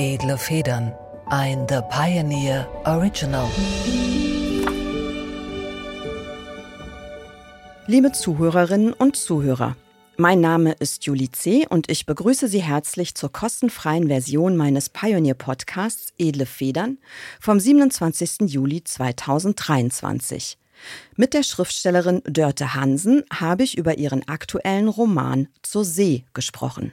Edle Federn. Ein The Pioneer Original. Liebe Zuhörerinnen und Zuhörer, mein Name ist Julie C. und ich begrüße Sie herzlich zur kostenfreien Version meines Pioneer-Podcasts Edle Federn vom 27. Juli 2023. Mit der Schriftstellerin Dörte Hansen habe ich über ihren aktuellen Roman Zur See gesprochen.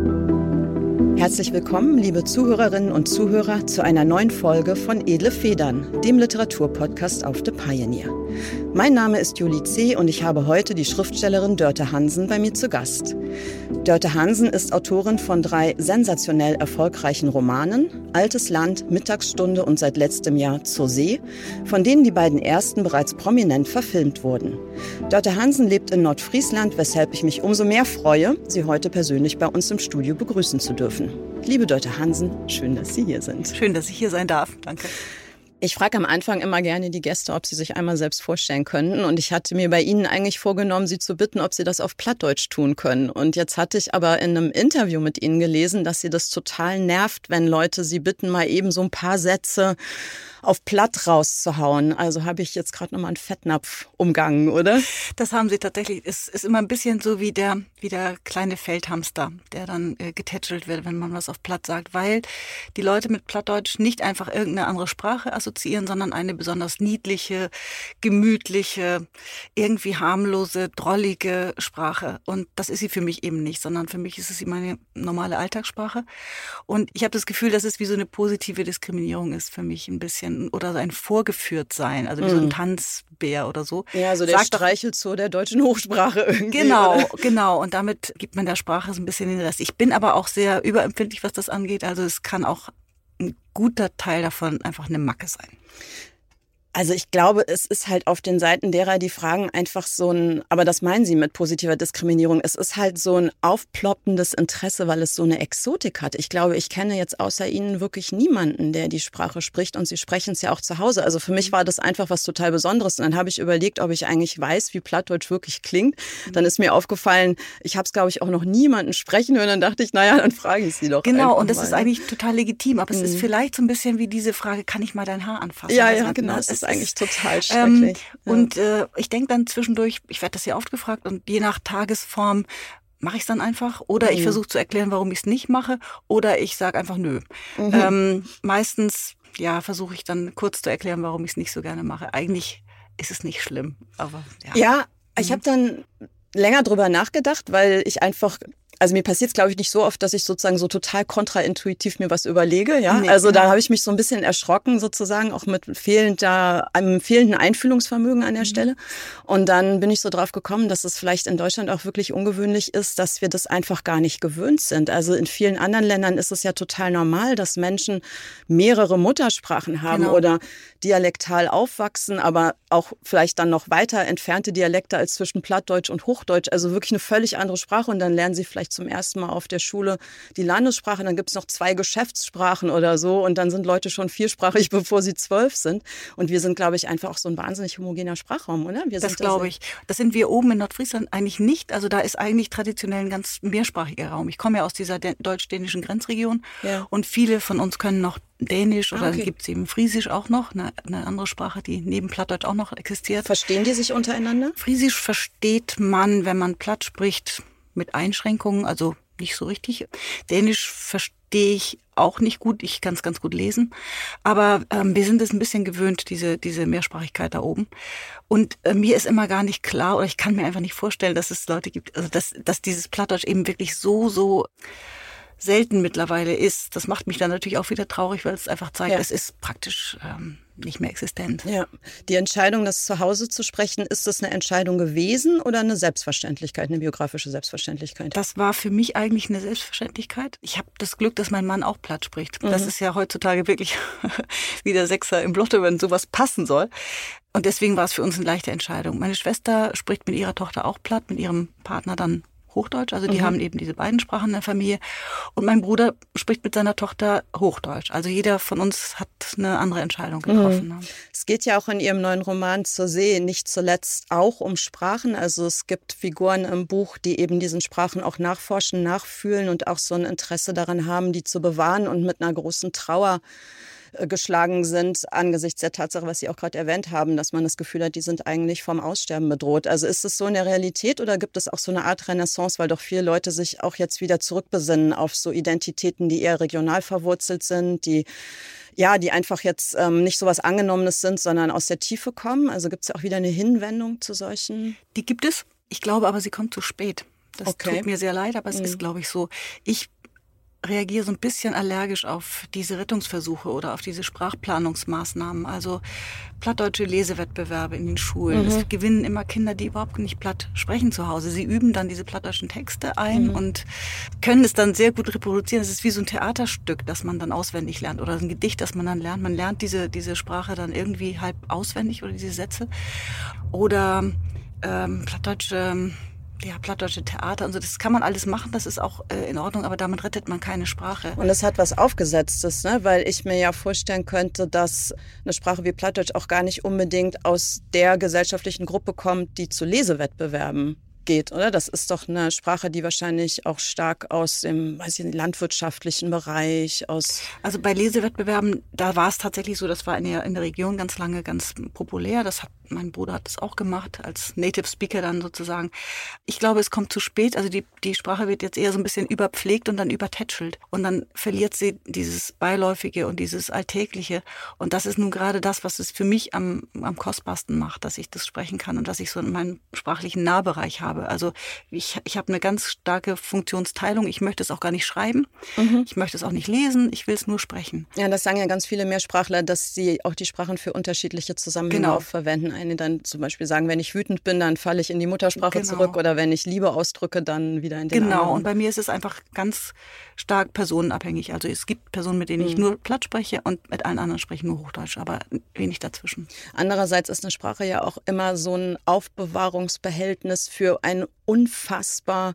Herzlich willkommen, liebe Zuhörerinnen und Zuhörer, zu einer neuen Folge von Edle Federn, dem Literaturpodcast auf The Pioneer. Mein Name ist Julie C. und ich habe heute die Schriftstellerin Dörte Hansen bei mir zu Gast. Dörte Hansen ist Autorin von drei sensationell erfolgreichen Romanen, Altes Land, Mittagsstunde und seit letztem Jahr Zur See, von denen die beiden ersten bereits prominent verfilmt wurden. Dörte Hansen lebt in Nordfriesland, weshalb ich mich umso mehr freue, sie heute persönlich bei uns im Studio begrüßen zu dürfen. Liebe Dörte Hansen, schön, dass Sie hier sind. Schön, dass ich hier sein darf. Danke. Ich frage am Anfang immer gerne die Gäste, ob sie sich einmal selbst vorstellen könnten. Und ich hatte mir bei Ihnen eigentlich vorgenommen, Sie zu bitten, ob Sie das auf Plattdeutsch tun können. Und jetzt hatte ich aber in einem Interview mit Ihnen gelesen, dass Sie das total nervt, wenn Leute Sie bitten, mal eben so ein paar Sätze auf Platt rauszuhauen. Also habe ich jetzt gerade nochmal einen Fettnapf umgangen, oder? Das haben sie tatsächlich. Es ist immer ein bisschen so wie der, wie der kleine Feldhamster, der dann äh, getätschelt wird, wenn man was auf Platt sagt, weil die Leute mit Plattdeutsch nicht einfach irgendeine andere Sprache assoziieren, sondern eine besonders niedliche, gemütliche, irgendwie harmlose, drollige Sprache. Und das ist sie für mich eben nicht, sondern für mich ist es meine normale Alltagssprache. Und ich habe das Gefühl, dass es wie so eine positive Diskriminierung ist für mich ein bisschen sein oder sein, also wie so ein mhm. Tanzbär oder so. Ja, so der Sagt Streichelzoo der deutschen Hochsprache irgendwie. Genau, oder? genau. Und damit gibt man der Sprache so ein bisschen den Rest. Ich bin aber auch sehr überempfindlich, was das angeht. Also es kann auch ein guter Teil davon einfach eine Macke sein. Also ich glaube, es ist halt auf den Seiten derer, die fragen, einfach so ein, aber das meinen sie mit positiver Diskriminierung, es ist halt so ein aufploppendes Interesse, weil es so eine Exotik hat. Ich glaube, ich kenne jetzt außer Ihnen wirklich niemanden, der die Sprache spricht und Sie sprechen es ja auch zu Hause. Also für mich mhm. war das einfach was total Besonderes. Und dann habe ich überlegt, ob ich eigentlich weiß, wie Plattdeutsch wirklich klingt. Mhm. Dann ist mir aufgefallen, ich habe es, glaube ich, auch noch niemanden sprechen hören. Dann dachte ich, naja, dann frage ich Sie doch. Genau, und das mal. ist eigentlich total legitim. Aber mhm. es ist mhm. vielleicht so ein bisschen wie diese Frage, kann ich mal dein Haar anfassen? Ja, ja, genau ist eigentlich total ähm, schrecklich. Ähm, Und äh, ich denke dann zwischendurch, ich werde das ja oft gefragt und je nach Tagesform mache ich es dann einfach oder mhm. ich versuche zu erklären, warum ich es nicht mache oder ich sage einfach nö. Mhm. Ähm, meistens ja versuche ich dann kurz zu erklären, warum ich es nicht so gerne mache. Eigentlich ist es nicht schlimm, aber ja. Ja, ich mhm. habe dann länger drüber nachgedacht, weil ich einfach also mir passiert es, glaube ich, nicht so oft, dass ich sozusagen so total kontraintuitiv mir was überlege. Ja, nee, also da habe ich mich so ein bisschen erschrocken sozusagen, auch mit fehlender, einem fehlenden Einfühlungsvermögen an der mhm. Stelle. Und dann bin ich so drauf gekommen, dass es vielleicht in Deutschland auch wirklich ungewöhnlich ist, dass wir das einfach gar nicht gewöhnt sind. Also in vielen anderen Ländern ist es ja total normal, dass Menschen mehrere Muttersprachen haben genau. oder dialektal aufwachsen, aber auch vielleicht dann noch weiter entfernte Dialekte als zwischen Plattdeutsch und Hochdeutsch. Also wirklich eine völlig andere Sprache und dann lernen sie vielleicht zum ersten Mal auf der Schule die Landessprache, dann gibt es noch zwei Geschäftssprachen oder so und dann sind Leute schon viersprachig, bevor sie zwölf sind. Und wir sind, glaube ich, einfach auch so ein wahnsinnig homogener Sprachraum, oder? Wir das glaube ich. Das sind wir oben in Nordfriesland eigentlich nicht. Also da ist eigentlich traditionell ein ganz mehrsprachiger Raum. Ich komme ja aus dieser deutsch-dänischen Grenzregion ja. und viele von uns können noch Dänisch oder ah, okay. gibt es eben Friesisch auch noch, eine, eine, andere Sprache, die neben Plattdeutsch auch noch existiert. Verstehen die sich untereinander? Friesisch versteht man, wenn man Platt spricht, mit Einschränkungen, also nicht so richtig. Dänisch verstehe ich auch nicht gut. Ich kann es ganz gut lesen. Aber ähm, wir sind es ein bisschen gewöhnt, diese, diese Mehrsprachigkeit da oben. Und äh, mir ist immer gar nicht klar, oder ich kann mir einfach nicht vorstellen, dass es Leute gibt, also dass, dass dieses Plattdeutsch eben wirklich so, so selten mittlerweile ist. Das macht mich dann natürlich auch wieder traurig, weil es einfach zeigt, ja. es ist praktisch ähm, nicht mehr existent. Ja. Die Entscheidung, das zu Hause zu sprechen, ist das eine Entscheidung gewesen oder eine Selbstverständlichkeit, eine biografische Selbstverständlichkeit? Das war für mich eigentlich eine Selbstverständlichkeit. Ich habe das Glück, dass mein Mann auch platt spricht. Mhm. Das ist ja heutzutage wirklich wie der Sechser im Lotto, wenn sowas passen soll. Und deswegen war es für uns eine leichte Entscheidung. Meine Schwester spricht mit ihrer Tochter auch platt, mit ihrem Partner dann Hochdeutsch. Also die mhm. haben eben diese beiden Sprachen in der Familie. Und mein Bruder spricht mit seiner Tochter Hochdeutsch. Also jeder von uns hat eine andere Entscheidung getroffen. Mhm. Es geht ja auch in Ihrem neuen Roman zur See nicht zuletzt auch um Sprachen. Also es gibt Figuren im Buch, die eben diesen Sprachen auch nachforschen, nachfühlen und auch so ein Interesse daran haben, die zu bewahren und mit einer großen Trauer geschlagen sind angesichts der Tatsache, was Sie auch gerade erwähnt haben, dass man das Gefühl hat, die sind eigentlich vom Aussterben bedroht. Also ist es so in der Realität oder gibt es auch so eine Art Renaissance, weil doch viele Leute sich auch jetzt wieder zurückbesinnen auf so Identitäten, die eher regional verwurzelt sind, die ja, die einfach jetzt ähm, nicht so was Angenommenes sind, sondern aus der Tiefe kommen. Also gibt es ja auch wieder eine Hinwendung zu solchen. Die gibt es. Ich glaube aber, sie kommt zu spät. Das okay. tut mir sehr leid, aber es mhm. ist, glaube ich, so. Ich reagiere so ein bisschen allergisch auf diese Rettungsversuche oder auf diese Sprachplanungsmaßnahmen. Also plattdeutsche Lesewettbewerbe in den Schulen. Mhm. Es gewinnen immer Kinder, die überhaupt nicht platt sprechen zu Hause. Sie üben dann diese plattdeutschen Texte ein mhm. und können es dann sehr gut reproduzieren. Es ist wie so ein Theaterstück, das man dann auswendig lernt oder ein Gedicht, das man dann lernt. Man lernt diese, diese Sprache dann irgendwie halb auswendig oder diese Sätze. Oder ähm, plattdeutsche ja, plattdeutsche Theater und so, das kann man alles machen, das ist auch äh, in Ordnung, aber damit rettet man keine Sprache. Und es hat was Aufgesetztes, ne? weil ich mir ja vorstellen könnte, dass eine Sprache wie Plattdeutsch auch gar nicht unbedingt aus der gesellschaftlichen Gruppe kommt, die zu Lesewettbewerben geht, oder? Das ist doch eine Sprache, die wahrscheinlich auch stark aus dem, weiß ich, landwirtschaftlichen Bereich, aus. Also bei Lesewettbewerben, da war es tatsächlich so, das war in der, in der Region ganz lange ganz populär. Das hat mein Bruder hat das auch gemacht, als Native Speaker dann sozusagen. Ich glaube, es kommt zu spät. Also die, die Sprache wird jetzt eher so ein bisschen überpflegt und dann übertätschelt. Und dann verliert sie dieses Beiläufige und dieses Alltägliche. Und das ist nun gerade das, was es für mich am, am kostbarsten macht, dass ich das sprechen kann und dass ich so meinen sprachlichen Nahbereich habe. Also ich, ich habe eine ganz starke Funktionsteilung. Ich möchte es auch gar nicht schreiben. Mhm. Ich möchte es auch nicht lesen. Ich will es nur sprechen. Ja, das sagen ja ganz viele Mehrsprachler, dass sie auch die Sprachen für unterschiedliche Zusammenhänge genau. verwenden eine dann zum Beispiel sagen, wenn ich wütend bin, dann falle ich in die Muttersprache genau. zurück oder wenn ich Liebe ausdrücke, dann wieder in den Genau, anderen. und bei mir ist es einfach ganz stark personenabhängig. Also es gibt Personen, mit denen ich mhm. nur platt spreche und mit allen anderen spreche ich nur Hochdeutsch, aber wenig dazwischen. Andererseits ist eine Sprache ja auch immer so ein Aufbewahrungsbehältnis für ein unfassbar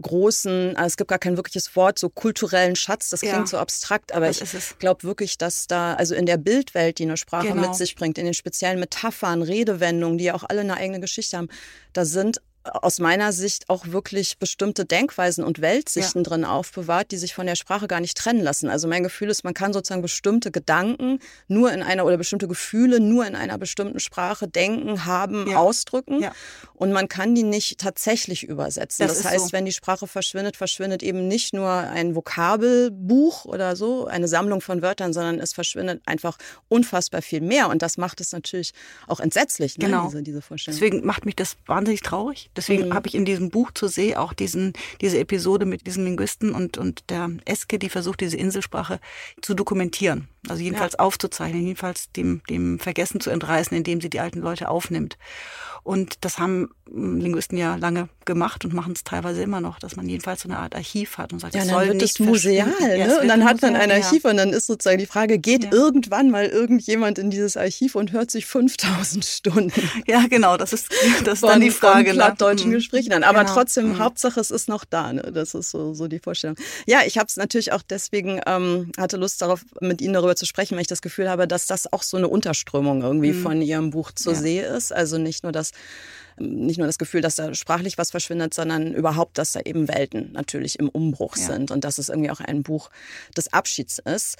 großen, also es gibt gar kein wirkliches Wort, so kulturellen Schatz, das klingt ja. so abstrakt, aber das ich glaube wirklich, dass da, also in der Bildwelt, die eine Sprache genau. mit sich bringt, in den speziellen Metaphern, Redewendungen, die ja auch alle eine eigene Geschichte haben, da sind aus meiner Sicht auch wirklich bestimmte Denkweisen und Weltsichten ja. drin aufbewahrt, die sich von der Sprache gar nicht trennen lassen. Also mein Gefühl ist, man kann sozusagen bestimmte Gedanken nur in einer oder bestimmte Gefühle nur in einer bestimmten Sprache denken, haben, ja. ausdrücken ja. und man kann die nicht tatsächlich übersetzen. Das, das heißt, so. wenn die Sprache verschwindet, verschwindet eben nicht nur ein Vokabelbuch oder so, eine Sammlung von Wörtern, sondern es verschwindet einfach unfassbar viel mehr und das macht es natürlich auch entsetzlich, ne, genau. diese, diese Vorstellung. Deswegen macht mich das wahnsinnig traurig Deswegen mhm. habe ich in diesem Buch zur See auch diesen, diese Episode mit diesem Linguisten und, und der Eske, die versucht, diese Inselsprache zu dokumentieren. Also jedenfalls ja. aufzuzeichnen, jedenfalls dem, dem Vergessen zu entreißen, indem sie die alten Leute aufnimmt. Und das haben hm, Linguisten ja lange gemacht und machen es teilweise immer noch, dass man jedenfalls so eine Art Archiv hat und sagt, ja, das soll wird nicht museal, ne? Ja, und dann hat man ein Archiv ja. und dann ist sozusagen die Frage, geht ja. irgendwann mal irgendjemand in dieses Archiv und hört sich 5000 Stunden? Ja, genau, das ist, das ist von, dann die Frage. Von ne? plattdeutschen mhm. Gesprächen an. Aber genau. trotzdem, mhm. Hauptsache es ist noch da, ne? das ist so, so die Vorstellung. Ja, ich habe es natürlich auch deswegen, ähm, hatte Lust darauf, mit Ihnen darüber zu sprechen, weil ich das Gefühl habe, dass das auch so eine Unterströmung irgendwie mhm. von Ihrem Buch zur See ist. Also nicht nur das nicht nur das Gefühl, dass da sprachlich was verschwindet, sondern überhaupt, dass da eben Welten natürlich im Umbruch ja. sind und dass es irgendwie auch ein Buch des Abschieds ist.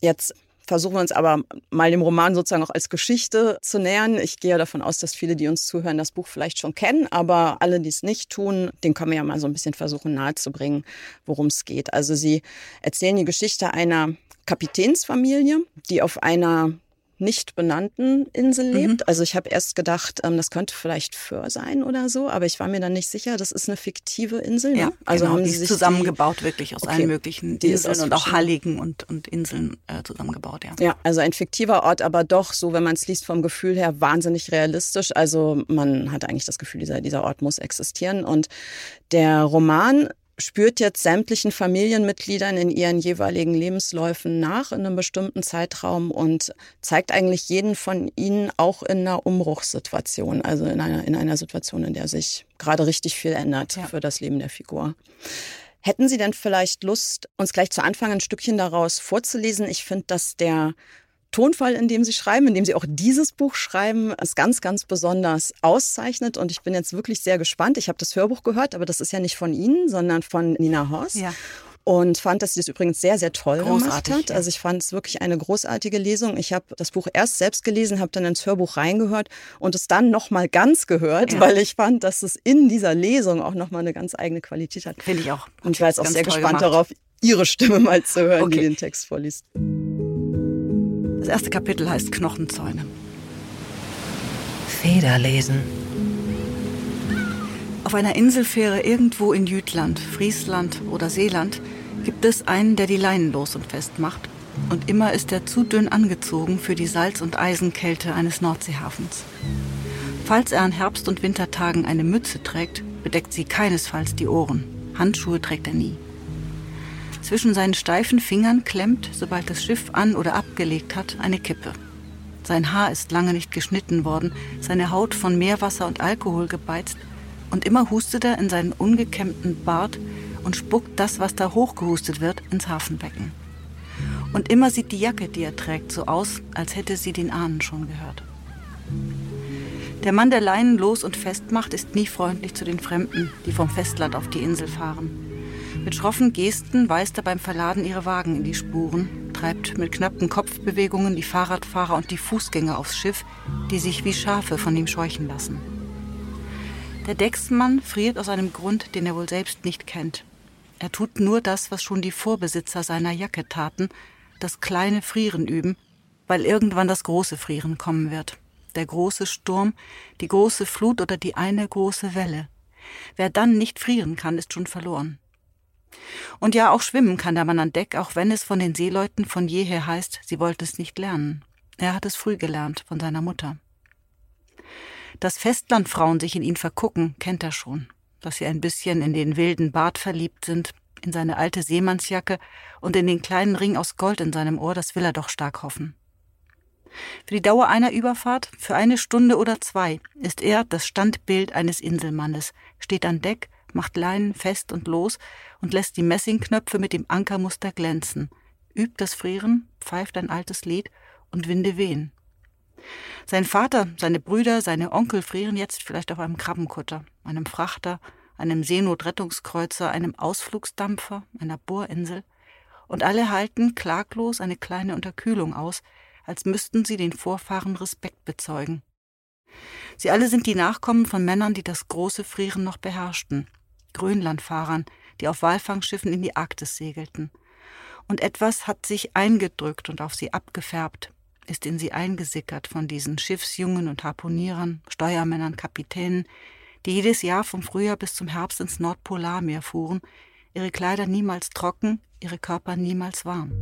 Jetzt versuchen wir uns aber mal dem Roman sozusagen auch als Geschichte zu nähern. Ich gehe davon aus, dass viele, die uns zuhören, das Buch vielleicht schon kennen, aber alle, die es nicht tun, den können wir ja mal so ein bisschen versuchen nahezubringen, worum es geht. Also sie erzählen die Geschichte einer Kapitänsfamilie, die auf einer nicht benannten Insel lebt. Mhm. Also ich habe erst gedacht, ähm, das könnte vielleicht Föhr sein oder so, aber ich war mir dann nicht sicher. Das ist eine fiktive Insel. Ne? Ja, also genau, haben die sie sich zusammengebaut die, wirklich aus okay, allen möglichen Inseln und auch Halligen und, und Inseln äh, zusammengebaut. Ja. ja, also ein fiktiver Ort, aber doch so, wenn man es liest vom Gefühl her, wahnsinnig realistisch. Also man hat eigentlich das Gefühl, dieser, dieser Ort muss existieren. Und der Roman spürt jetzt sämtlichen Familienmitgliedern in ihren jeweiligen Lebensläufen nach in einem bestimmten Zeitraum und zeigt eigentlich jeden von ihnen auch in einer Umbruchssituation, also in einer, in einer Situation, in der sich gerade richtig viel ändert ja. für das Leben der Figur. Hätten Sie denn vielleicht Lust, uns gleich zu Anfang ein Stückchen daraus vorzulesen? Ich finde, dass der Tonfall, in dem Sie schreiben, in dem Sie auch dieses Buch schreiben, ist ganz, ganz besonders auszeichnet. Und ich bin jetzt wirklich sehr gespannt. Ich habe das Hörbuch gehört, aber das ist ja nicht von Ihnen, sondern von Nina Horst. Ja. Und fand, dass sie das übrigens sehr, sehr toll Großartig, gemacht hat. Also ich fand es wirklich eine großartige Lesung. Ich habe das Buch erst selbst gelesen, habe dann ins Hörbuch reingehört und es dann nochmal ganz gehört, ja. weil ich fand, dass es in dieser Lesung auch nochmal eine ganz eigene Qualität hat. Finde ich auch. Und ich war jetzt auch sehr gespannt gemacht. darauf, Ihre Stimme mal zu hören, okay. die den Text vorliest. Das erste Kapitel heißt Knochenzäune. Federlesen. Auf einer Inselfähre irgendwo in Jütland, Friesland oder Seeland gibt es einen, der die Leinen los und fest macht. Und immer ist er zu dünn angezogen für die Salz- und Eisenkälte eines Nordseehafens. Falls er an Herbst- und Wintertagen eine Mütze trägt, bedeckt sie keinesfalls die Ohren. Handschuhe trägt er nie. Zwischen seinen steifen Fingern klemmt, sobald das Schiff an oder abgelegt hat, eine Kippe. Sein Haar ist lange nicht geschnitten worden, seine Haut von Meerwasser und Alkohol gebeizt, und immer hustet er in seinen ungekämmten Bart und spuckt das, was da hochgehustet wird, ins Hafenbecken. Und immer sieht die Jacke, die er trägt, so aus, als hätte sie den Ahnen schon gehört. Der Mann, der Leinen los und festmacht, ist nie freundlich zu den Fremden, die vom Festland auf die Insel fahren. Mit schroffen Gesten weist er beim Verladen ihre Wagen in die Spuren, treibt mit knappen Kopfbewegungen die Fahrradfahrer und die Fußgänger aufs Schiff, die sich wie Schafe von ihm scheuchen lassen. Der Decksmann friert aus einem Grund, den er wohl selbst nicht kennt. Er tut nur das, was schon die Vorbesitzer seiner Jacke taten, das kleine Frieren üben, weil irgendwann das große Frieren kommen wird. Der große Sturm, die große Flut oder die eine große Welle. Wer dann nicht frieren kann, ist schon verloren. Und ja, auch schwimmen kann der Mann an Deck, auch wenn es von den Seeleuten von jeher heißt, sie wollte es nicht lernen. Er hat es früh gelernt von seiner Mutter. Dass Festlandfrauen sich in ihn vergucken, kennt er schon. Dass sie ein bisschen in den wilden Bart verliebt sind, in seine alte Seemannsjacke und in den kleinen Ring aus Gold in seinem Ohr, das will er doch stark hoffen. Für die Dauer einer Überfahrt, für eine Stunde oder zwei, ist er das Standbild eines Inselmannes, steht an Deck macht Leinen fest und los und lässt die Messingknöpfe mit dem Ankermuster glänzen, übt das Frieren, pfeift ein altes Lied und Winde wehen. Sein Vater, seine Brüder, seine Onkel frieren jetzt vielleicht auf einem Krabbenkutter, einem Frachter, einem Seenotrettungskreuzer, einem Ausflugsdampfer, einer Bohrinsel, und alle halten klaglos eine kleine Unterkühlung aus, als müssten sie den Vorfahren Respekt bezeugen. Sie alle sind die Nachkommen von Männern, die das große Frieren noch beherrschten, Grönlandfahrern, die auf Walfangschiffen in die Arktis segelten. Und etwas hat sich eingedrückt und auf sie abgefärbt, ist in sie eingesickert von diesen Schiffsjungen und Harpunierern, Steuermännern, Kapitänen, die jedes Jahr vom Frühjahr bis zum Herbst ins Nordpolarmeer fuhren, ihre Kleider niemals trocken, ihre Körper niemals warm.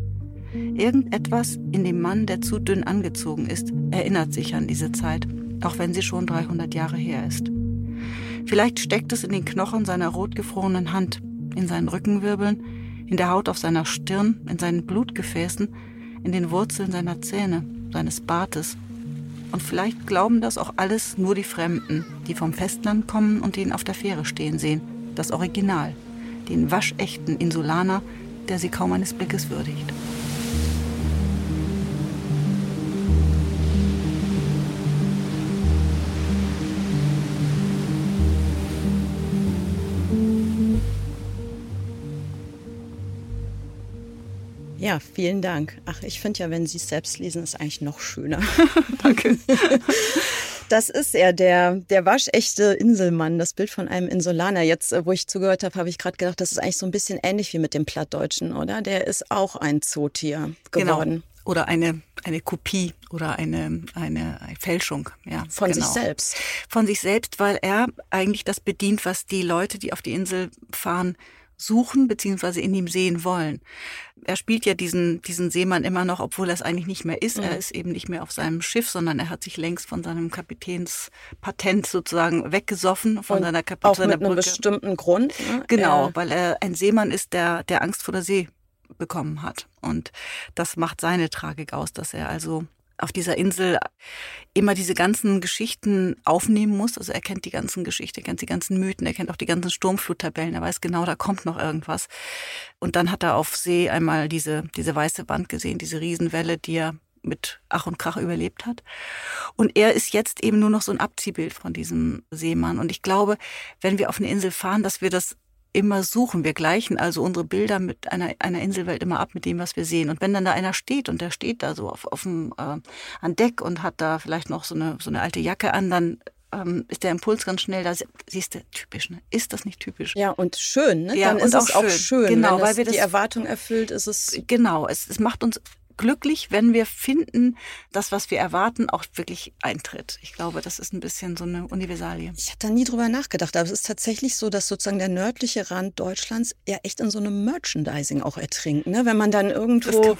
Irgendetwas in dem Mann, der zu dünn angezogen ist, erinnert sich an diese Zeit, auch wenn sie schon 300 Jahre her ist. Vielleicht steckt es in den Knochen seiner rotgefrorenen Hand, in seinen Rückenwirbeln, in der Haut auf seiner Stirn, in seinen Blutgefäßen, in den Wurzeln seiner Zähne, seines Bartes. Und vielleicht glauben das auch alles nur die Fremden, die vom Festland kommen und ihn auf der Fähre stehen sehen, das Original, den waschechten Insulaner, der sie kaum eines Blickes würdigt. Ja, vielen Dank. Ach, ich finde ja, wenn Sie es selbst lesen, ist eigentlich noch schöner. Danke. Das ist er, der, der waschechte Inselmann, das Bild von einem Insulaner. Jetzt, äh, wo ich zugehört habe, habe ich gerade gedacht, das ist eigentlich so ein bisschen ähnlich wie mit dem Plattdeutschen, oder? Der ist auch ein Zootier genau. geworden. Genau. oder eine, eine Kopie oder eine, eine Fälschung. Ja, Von genau. sich selbst. Von sich selbst, weil er eigentlich das bedient, was die Leute, die auf die Insel fahren, suchen beziehungsweise in ihm sehen wollen. Er spielt ja diesen, diesen Seemann immer noch, obwohl er es eigentlich nicht mehr ist. Mhm. Er ist eben nicht mehr auf seinem Schiff, sondern er hat sich längst von seinem Kapitänspatent sozusagen weggesoffen, von Und seiner Kapitän. Auch mit einem bestimmten Grund. Ne? Genau, er weil er ein Seemann ist, der, der Angst vor der See bekommen hat. Und das macht seine Tragik aus, dass er also auf dieser Insel immer diese ganzen Geschichten aufnehmen muss. Also er kennt die ganzen Geschichten, er kennt die ganzen Mythen, er kennt auch die ganzen Sturmfluttabellen, er weiß genau, da kommt noch irgendwas. Und dann hat er auf See einmal diese, diese weiße Wand gesehen, diese Riesenwelle, die er mit Ach und Krach überlebt hat. Und er ist jetzt eben nur noch so ein Abziehbild von diesem Seemann. Und ich glaube, wenn wir auf eine Insel fahren, dass wir das immer suchen. Wir gleichen also unsere Bilder mit einer, einer Inselwelt immer ab mit dem, was wir sehen. Und wenn dann da einer steht und der steht da so auf, auf dem, äh, an Deck und hat da vielleicht noch so eine, so eine alte Jacke an, dann ähm, ist der Impuls ganz schnell da. Siehst du, typisch, ne? Ist das nicht typisch? Ja, und schön, ne? Ja, dann ist es auch schön. Genau, weil wir das, die Erwartung erfüllt, ist es. Genau, es, es macht uns glücklich, wenn wir finden, dass was wir erwarten auch wirklich eintritt. Ich glaube, das ist ein bisschen so eine Universalie. Ich habe da nie drüber nachgedacht, aber es ist tatsächlich so, dass sozusagen der nördliche Rand Deutschlands ja echt in so einem Merchandising auch ertrinkt. Ne? Wenn man dann irgendwo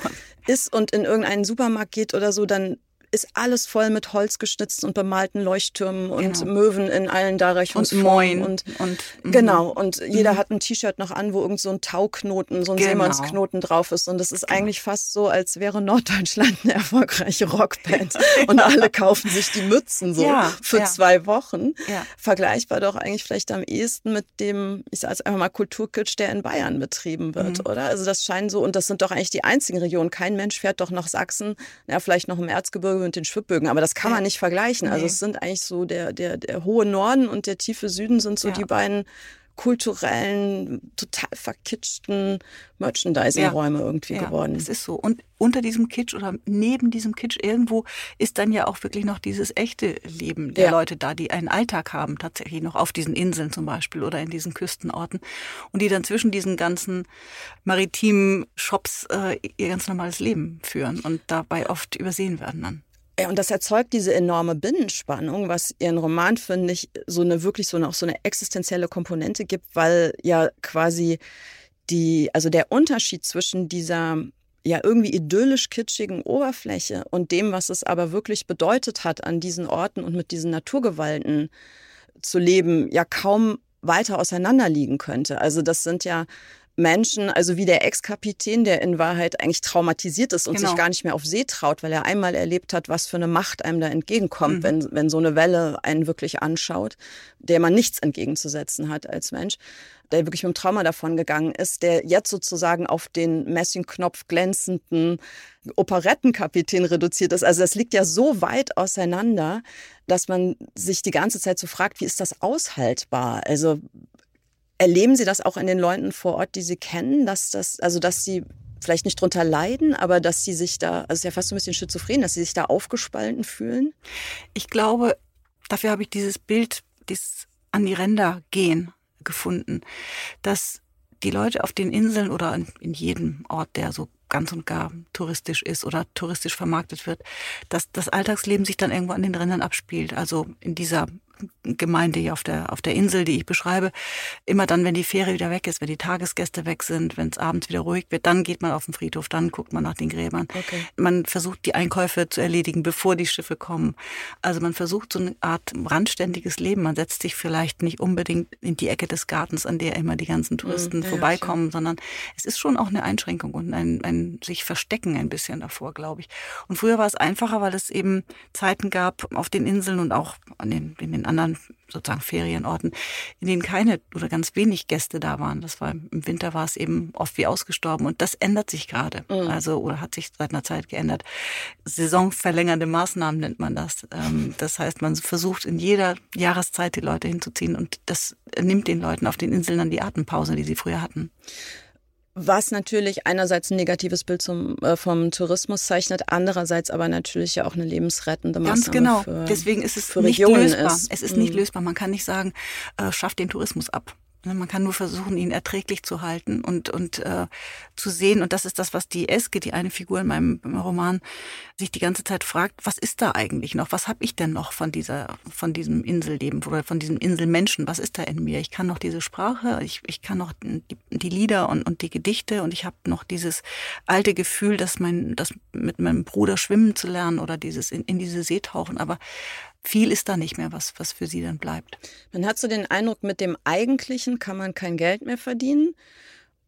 ist und in irgendeinen Supermarkt geht oder so, dann ist alles voll mit Holz geschnitzt und bemalten Leuchttürmen und genau. Möwen in allen Darreichungsformen. Und, und, und mhm. genau. Und jeder mhm. hat ein T-Shirt noch an, wo irgend so ein Tauknoten, so ein genau. Seemannsknoten drauf ist. Und es ist genau. eigentlich fast so, als wäre Norddeutschland eine erfolgreiche Rockband. und alle kaufen sich die Mützen so ja, für ja. zwei Wochen. Ja. Vergleichbar doch eigentlich vielleicht am ehesten mit dem, ich sage jetzt einfach mal Kulturkitsch, der in Bayern betrieben wird, mhm. oder? Also das scheinen so, und das sind doch eigentlich die einzigen Regionen. Kein Mensch fährt doch nach Sachsen, ja, vielleicht noch im Erzgebirge Gebirge und den Schwibbögen, aber das kann man nicht vergleichen. Also es sind eigentlich so der, der, der hohe Norden und der tiefe Süden sind so ja. die beiden kulturellen, total verkitschten Merchandising-Räume ja. irgendwie ja, geworden. Es ist so. Und unter diesem Kitsch oder neben diesem Kitsch irgendwo ist dann ja auch wirklich noch dieses echte Leben der ja. Leute da, die einen Alltag haben, tatsächlich noch auf diesen Inseln zum Beispiel oder in diesen Küstenorten und die dann zwischen diesen ganzen maritimen Shops äh, ihr ganz normales Leben führen und dabei oft übersehen werden dann. Ja, und das erzeugt diese enorme Binnenspannung, was ihren Roman, finde ich, so eine wirklich so eine, auch so eine existenzielle Komponente gibt, weil ja quasi die, also der Unterschied zwischen dieser ja irgendwie idyllisch kitschigen Oberfläche und dem, was es aber wirklich bedeutet hat, an diesen Orten und mit diesen Naturgewalten zu leben, ja kaum weiter auseinander liegen könnte. Also das sind ja Menschen, also wie der Ex-Kapitän, der in Wahrheit eigentlich traumatisiert ist und genau. sich gar nicht mehr auf See traut, weil er einmal erlebt hat, was für eine Macht einem da entgegenkommt, mhm. wenn, wenn so eine Welle einen wirklich anschaut, der man nichts entgegenzusetzen hat als Mensch, der wirklich mit dem Trauma davon gegangen ist, der jetzt sozusagen auf den Messingknopf glänzenden Operettenkapitän reduziert ist. Also das liegt ja so weit auseinander, dass man sich die ganze Zeit so fragt, wie ist das aushaltbar? Also Erleben Sie das auch in den Leuten vor Ort, die Sie kennen, dass das, also dass sie vielleicht nicht drunter leiden, aber dass sie sich da, also es ist ja fast so ein bisschen schizophren, dass sie sich da aufgespalten fühlen? Ich glaube, dafür habe ich dieses Bild, dieses an die Ränder gehen gefunden, dass die Leute auf den Inseln oder in jedem Ort, der so ganz und gar touristisch ist oder touristisch vermarktet wird, dass das Alltagsleben sich dann irgendwo an den Rändern abspielt. Also in dieser Gemeinde hier auf der, auf der Insel, die ich beschreibe, immer dann, wenn die Fähre wieder weg ist, wenn die Tagesgäste weg sind, wenn es abends wieder ruhig wird, dann geht man auf den Friedhof, dann guckt man nach den Gräbern. Okay. Man versucht, die Einkäufe zu erledigen, bevor die Schiffe kommen. Also man versucht so eine Art randständiges Leben. Man setzt sich vielleicht nicht unbedingt in die Ecke des Gartens, an der immer die ganzen Touristen ja, vorbeikommen, ja, sondern es ist schon auch eine Einschränkung und ein, ein sich verstecken ein bisschen davor, glaube ich. Und früher war es einfacher, weil es eben Zeiten gab auf den Inseln und auch an den, in den anderen sozusagen Ferienorten, in denen keine oder ganz wenig Gäste da waren. Das war im Winter war es eben oft wie ausgestorben und das ändert sich gerade. Mhm. Also oder hat sich seit einer Zeit geändert. Saisonverlängernde Maßnahmen nennt man das. Ähm, das heißt, man versucht in jeder Jahreszeit die Leute hinzuziehen und das nimmt den Leuten auf den Inseln dann die Atempause, die sie früher hatten. Was natürlich einerseits ein negatives Bild zum, äh, vom Tourismus zeichnet, andererseits aber natürlich ja auch eine lebensrettende Maßnahme Ganz genau. Für, Deswegen ist es nicht Regionen lösbar. Ist. Es ist mhm. nicht lösbar. Man kann nicht sagen, äh, schafft den Tourismus ab. Ne, man kann nur versuchen, ihn erträglich zu halten und, und äh, zu sehen. Und das ist das, was die Eske, die eine Figur in meinem Roman, sich die ganze Zeit fragt, was ist da eigentlich noch? Was habe ich denn noch von dieser, von diesem Inselleben oder von diesem Inselmenschen? Was ist da in mir? Ich kann noch diese Sprache, ich, ich kann noch die, die Lieder und, und die Gedichte und ich habe noch dieses alte Gefühl, dass mein, das mit meinem Bruder schwimmen zu lernen oder dieses in, in diese See tauchen. Aber viel ist da nicht mehr, was, was für sie dann bleibt. Man hat so den Eindruck, mit dem Eigentlichen kann man kein Geld mehr verdienen.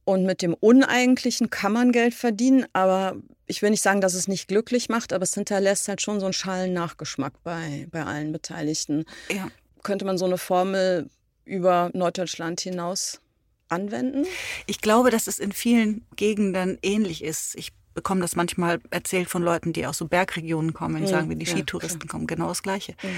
Und mit dem Uneigentlichen kann man Geld verdienen, aber ich will nicht sagen, dass es nicht glücklich macht, aber es hinterlässt halt schon so einen schalen Nachgeschmack bei, bei allen Beteiligten. Ja. Könnte man so eine Formel über Norddeutschland hinaus anwenden? Ich glaube, dass es in vielen Gegenden ähnlich ist. Ich bekomme das manchmal erzählt von Leuten, die aus so Bergregionen kommen, die mhm, sagen, wie die ja, Skitouristen klar. kommen, genau das Gleiche. Mhm.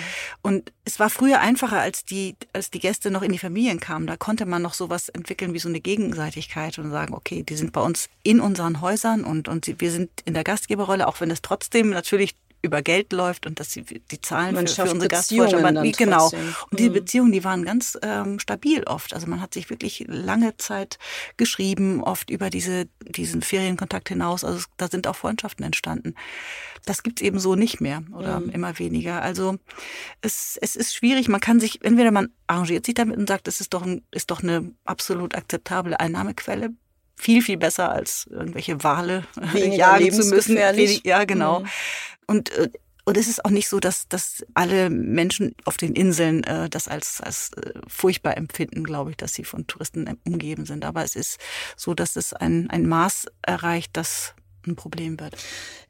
Und es war früher einfacher, als die, als die Gäste noch in die Familien kamen. Da konnte man noch sowas entwickeln wie so eine Gegenseitigkeit und sagen, okay, die sind bei uns in unseren Häusern und, und sie, wir sind in der Gastgeberrolle, auch wenn es trotzdem natürlich über Geld läuft und dass sie die Zahlen man für, für unsere Gastfreundschaft, genau. Und diese mhm. Beziehungen, die waren ganz ähm, stabil oft. Also man hat sich wirklich lange Zeit geschrieben, oft über diese, diesen Ferienkontakt hinaus. Also da sind auch Freundschaften entstanden. Das gibt's eben so nicht mehr oder mhm. immer weniger. Also es, es ist schwierig. Man kann sich, entweder man arrangiert sich damit und sagt, es ist doch, ein, ist doch eine absolut akzeptable Einnahmequelle viel, viel besser als irgendwelche Wale Weniger jagen zu müssen. Ja, genau. Mhm. Und äh, und es ist auch nicht so, dass, dass alle Menschen auf den Inseln äh, das als, als äh, furchtbar empfinden, glaube ich, dass sie von Touristen umgeben sind. Aber es ist so, dass es ein, ein Maß erreicht, das ein Problem wird.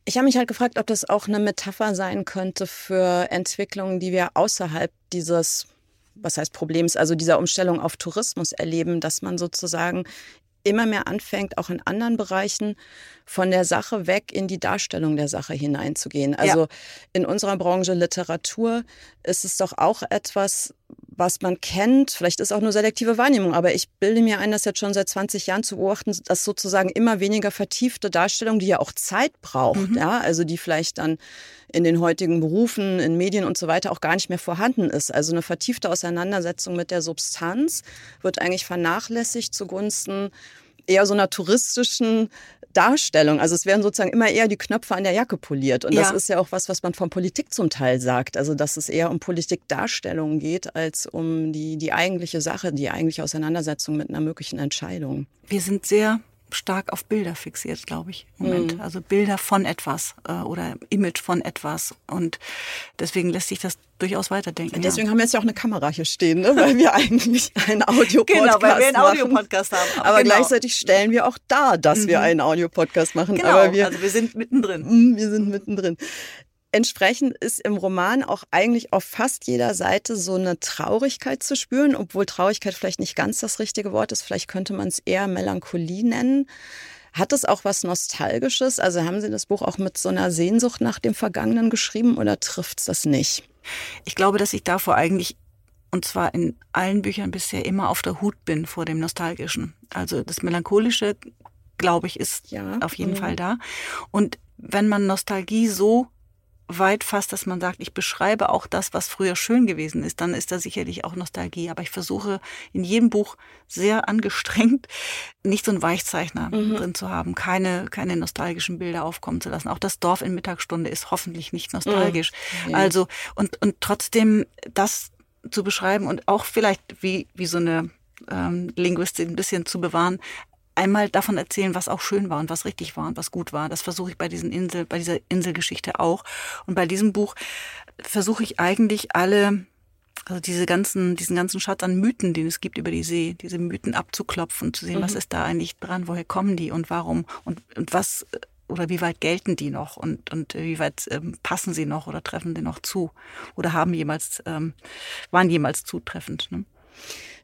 Ich habe mich halt gefragt, ob das auch eine Metapher sein könnte für Entwicklungen, die wir außerhalb dieses was heißt Problems, also dieser Umstellung auf Tourismus erleben, dass man sozusagen immer mehr anfängt, auch in anderen Bereichen von der Sache weg in die Darstellung der Sache hineinzugehen. Also ja. in unserer Branche Literatur ist es doch auch etwas, was man kennt. Vielleicht ist auch nur selektive Wahrnehmung, aber ich bilde mir ein, das jetzt schon seit 20 Jahren zu beobachten, dass sozusagen immer weniger vertiefte Darstellung, die ja auch Zeit braucht, mhm. ja, also die vielleicht dann in den heutigen Berufen, in Medien und so weiter auch gar nicht mehr vorhanden ist. Also eine vertiefte Auseinandersetzung mit der Substanz wird eigentlich vernachlässigt zugunsten eher so einer touristischen Darstellung. Also es werden sozusagen immer eher die Knöpfe an der Jacke poliert. Und ja. das ist ja auch was, was man von Politik zum Teil sagt. Also dass es eher um Politikdarstellung geht, als um die, die eigentliche Sache, die eigentliche Auseinandersetzung mit einer möglichen Entscheidung. Wir sind sehr stark auf Bilder fixiert, glaube ich, im Moment. Mhm. Also Bilder von etwas äh, oder Image von etwas. Und deswegen lässt sich das durchaus weiterdenken. Deswegen ja. haben wir jetzt ja auch eine Kamera hier stehen, ne? weil wir eigentlich einen Audiopodcast Genau, weil wir einen Audiopodcast haben. Aber, genau. gleichzeitig stellen wir auch dar, dass mhm. wir einen Audiopodcast machen. Genau, aber wir, also wir sind mittendrin. Mhm, wir sind mittendrin. Entsprechend ist im Roman auch eigentlich auf fast jeder Seite so eine Traurigkeit zu spüren, obwohl Traurigkeit vielleicht nicht ganz das richtige Wort ist. Vielleicht könnte man es eher Melancholie nennen. Hat es auch was Nostalgisches? Also haben Sie das Buch auch mit so einer Sehnsucht nach dem Vergangenen geschrieben oder trifft es das nicht? Ich glaube, dass ich davor eigentlich, und zwar in allen Büchern bisher, immer auf der Hut bin vor dem Nostalgischen. Also das Melancholische, glaube ich, ist ja. auf jeden mhm. Fall da. Und wenn man Nostalgie so weit fasst, dass man sagt, ich beschreibe auch das, was früher schön gewesen ist, dann ist da sicherlich auch Nostalgie. Aber ich versuche in jedem Buch sehr angestrengt, nicht so einen Weichzeichner mhm. drin zu haben, keine, keine nostalgischen Bilder aufkommen zu lassen. Auch das Dorf in Mittagsstunde ist hoffentlich nicht nostalgisch. Mhm. Also, und, und trotzdem das zu beschreiben und auch vielleicht wie, wie so eine ähm, Linguistik ein bisschen zu bewahren, einmal davon erzählen, was auch schön war und was richtig war und was gut war. Das versuche ich bei diesen Insel, bei dieser Inselgeschichte auch. Und bei diesem Buch versuche ich eigentlich alle, also diese ganzen, diesen ganzen Schatz an Mythen, den es gibt über die See, diese Mythen abzuklopfen, zu sehen, mhm. was ist da eigentlich dran, woher kommen die und warum und, und was oder wie weit gelten die noch und, und wie weit ähm, passen sie noch oder treffen sie noch zu oder haben jemals, ähm, waren jemals zutreffend. Ne?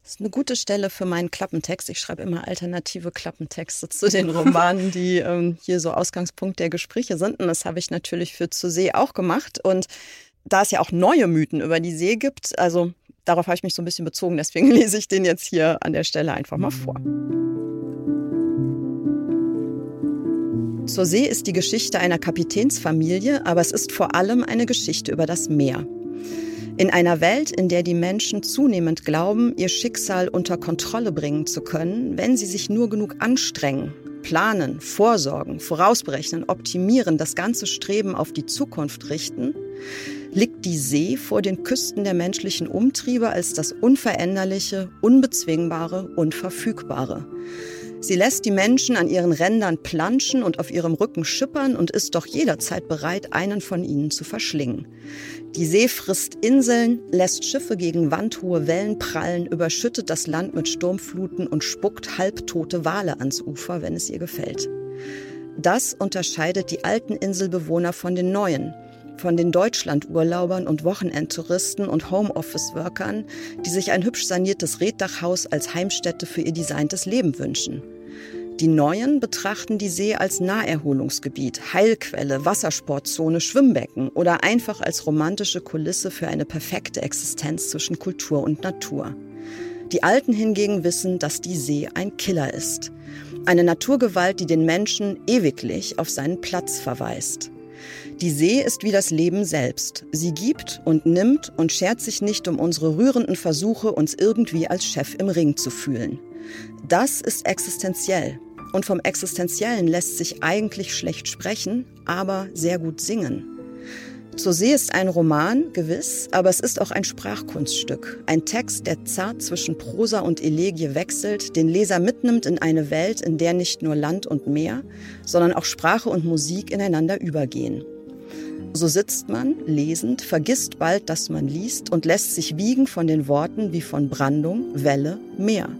Das ist eine gute Stelle für meinen Klappentext. Ich schreibe immer alternative Klappentexte zu den Romanen, die ähm, hier so Ausgangspunkt der Gespräche sind. Und das habe ich natürlich für Zur See auch gemacht. Und da es ja auch neue Mythen über die See gibt, also darauf habe ich mich so ein bisschen bezogen, deswegen lese ich den jetzt hier an der Stelle einfach mal vor. Zur See ist die Geschichte einer Kapitänsfamilie, aber es ist vor allem eine Geschichte über das Meer. In einer Welt, in der die Menschen zunehmend glauben, ihr Schicksal unter Kontrolle bringen zu können, wenn sie sich nur genug anstrengen, planen, vorsorgen, vorausberechnen, optimieren, das ganze Streben auf die Zukunft richten, liegt die See vor den Küsten der menschlichen Umtriebe als das Unveränderliche, Unbezwingbare, Unverfügbare. Sie lässt die Menschen an ihren Rändern planschen und auf ihrem Rücken schippern und ist doch jederzeit bereit, einen von ihnen zu verschlingen. Die See frisst Inseln, lässt Schiffe gegen wandhohe Wellen prallen, überschüttet das Land mit Sturmfluten und spuckt halbtote Wale ans Ufer, wenn es ihr gefällt. Das unterscheidet die alten Inselbewohner von den neuen, von den Deutschlandurlaubern und Wochenendtouristen und Homeoffice-Workern, die sich ein hübsch saniertes Reddachhaus als Heimstätte für ihr designtes Leben wünschen. Die Neuen betrachten die See als Naherholungsgebiet, Heilquelle, Wassersportzone, Schwimmbecken oder einfach als romantische Kulisse für eine perfekte Existenz zwischen Kultur und Natur. Die Alten hingegen wissen, dass die See ein Killer ist. Eine Naturgewalt, die den Menschen ewiglich auf seinen Platz verweist. Die See ist wie das Leben selbst. Sie gibt und nimmt und schert sich nicht um unsere rührenden Versuche, uns irgendwie als Chef im Ring zu fühlen. Das ist existenziell. Und vom Existenziellen lässt sich eigentlich schlecht sprechen, aber sehr gut singen. Zur See ist ein Roman, gewiss, aber es ist auch ein Sprachkunststück. Ein Text, der zart zwischen Prosa und Elegie wechselt, den Leser mitnimmt in eine Welt, in der nicht nur Land und Meer, sondern auch Sprache und Musik ineinander übergehen. So sitzt man, lesend, vergisst bald, dass man liest und lässt sich wiegen von den Worten wie von Brandung, Welle, Meer.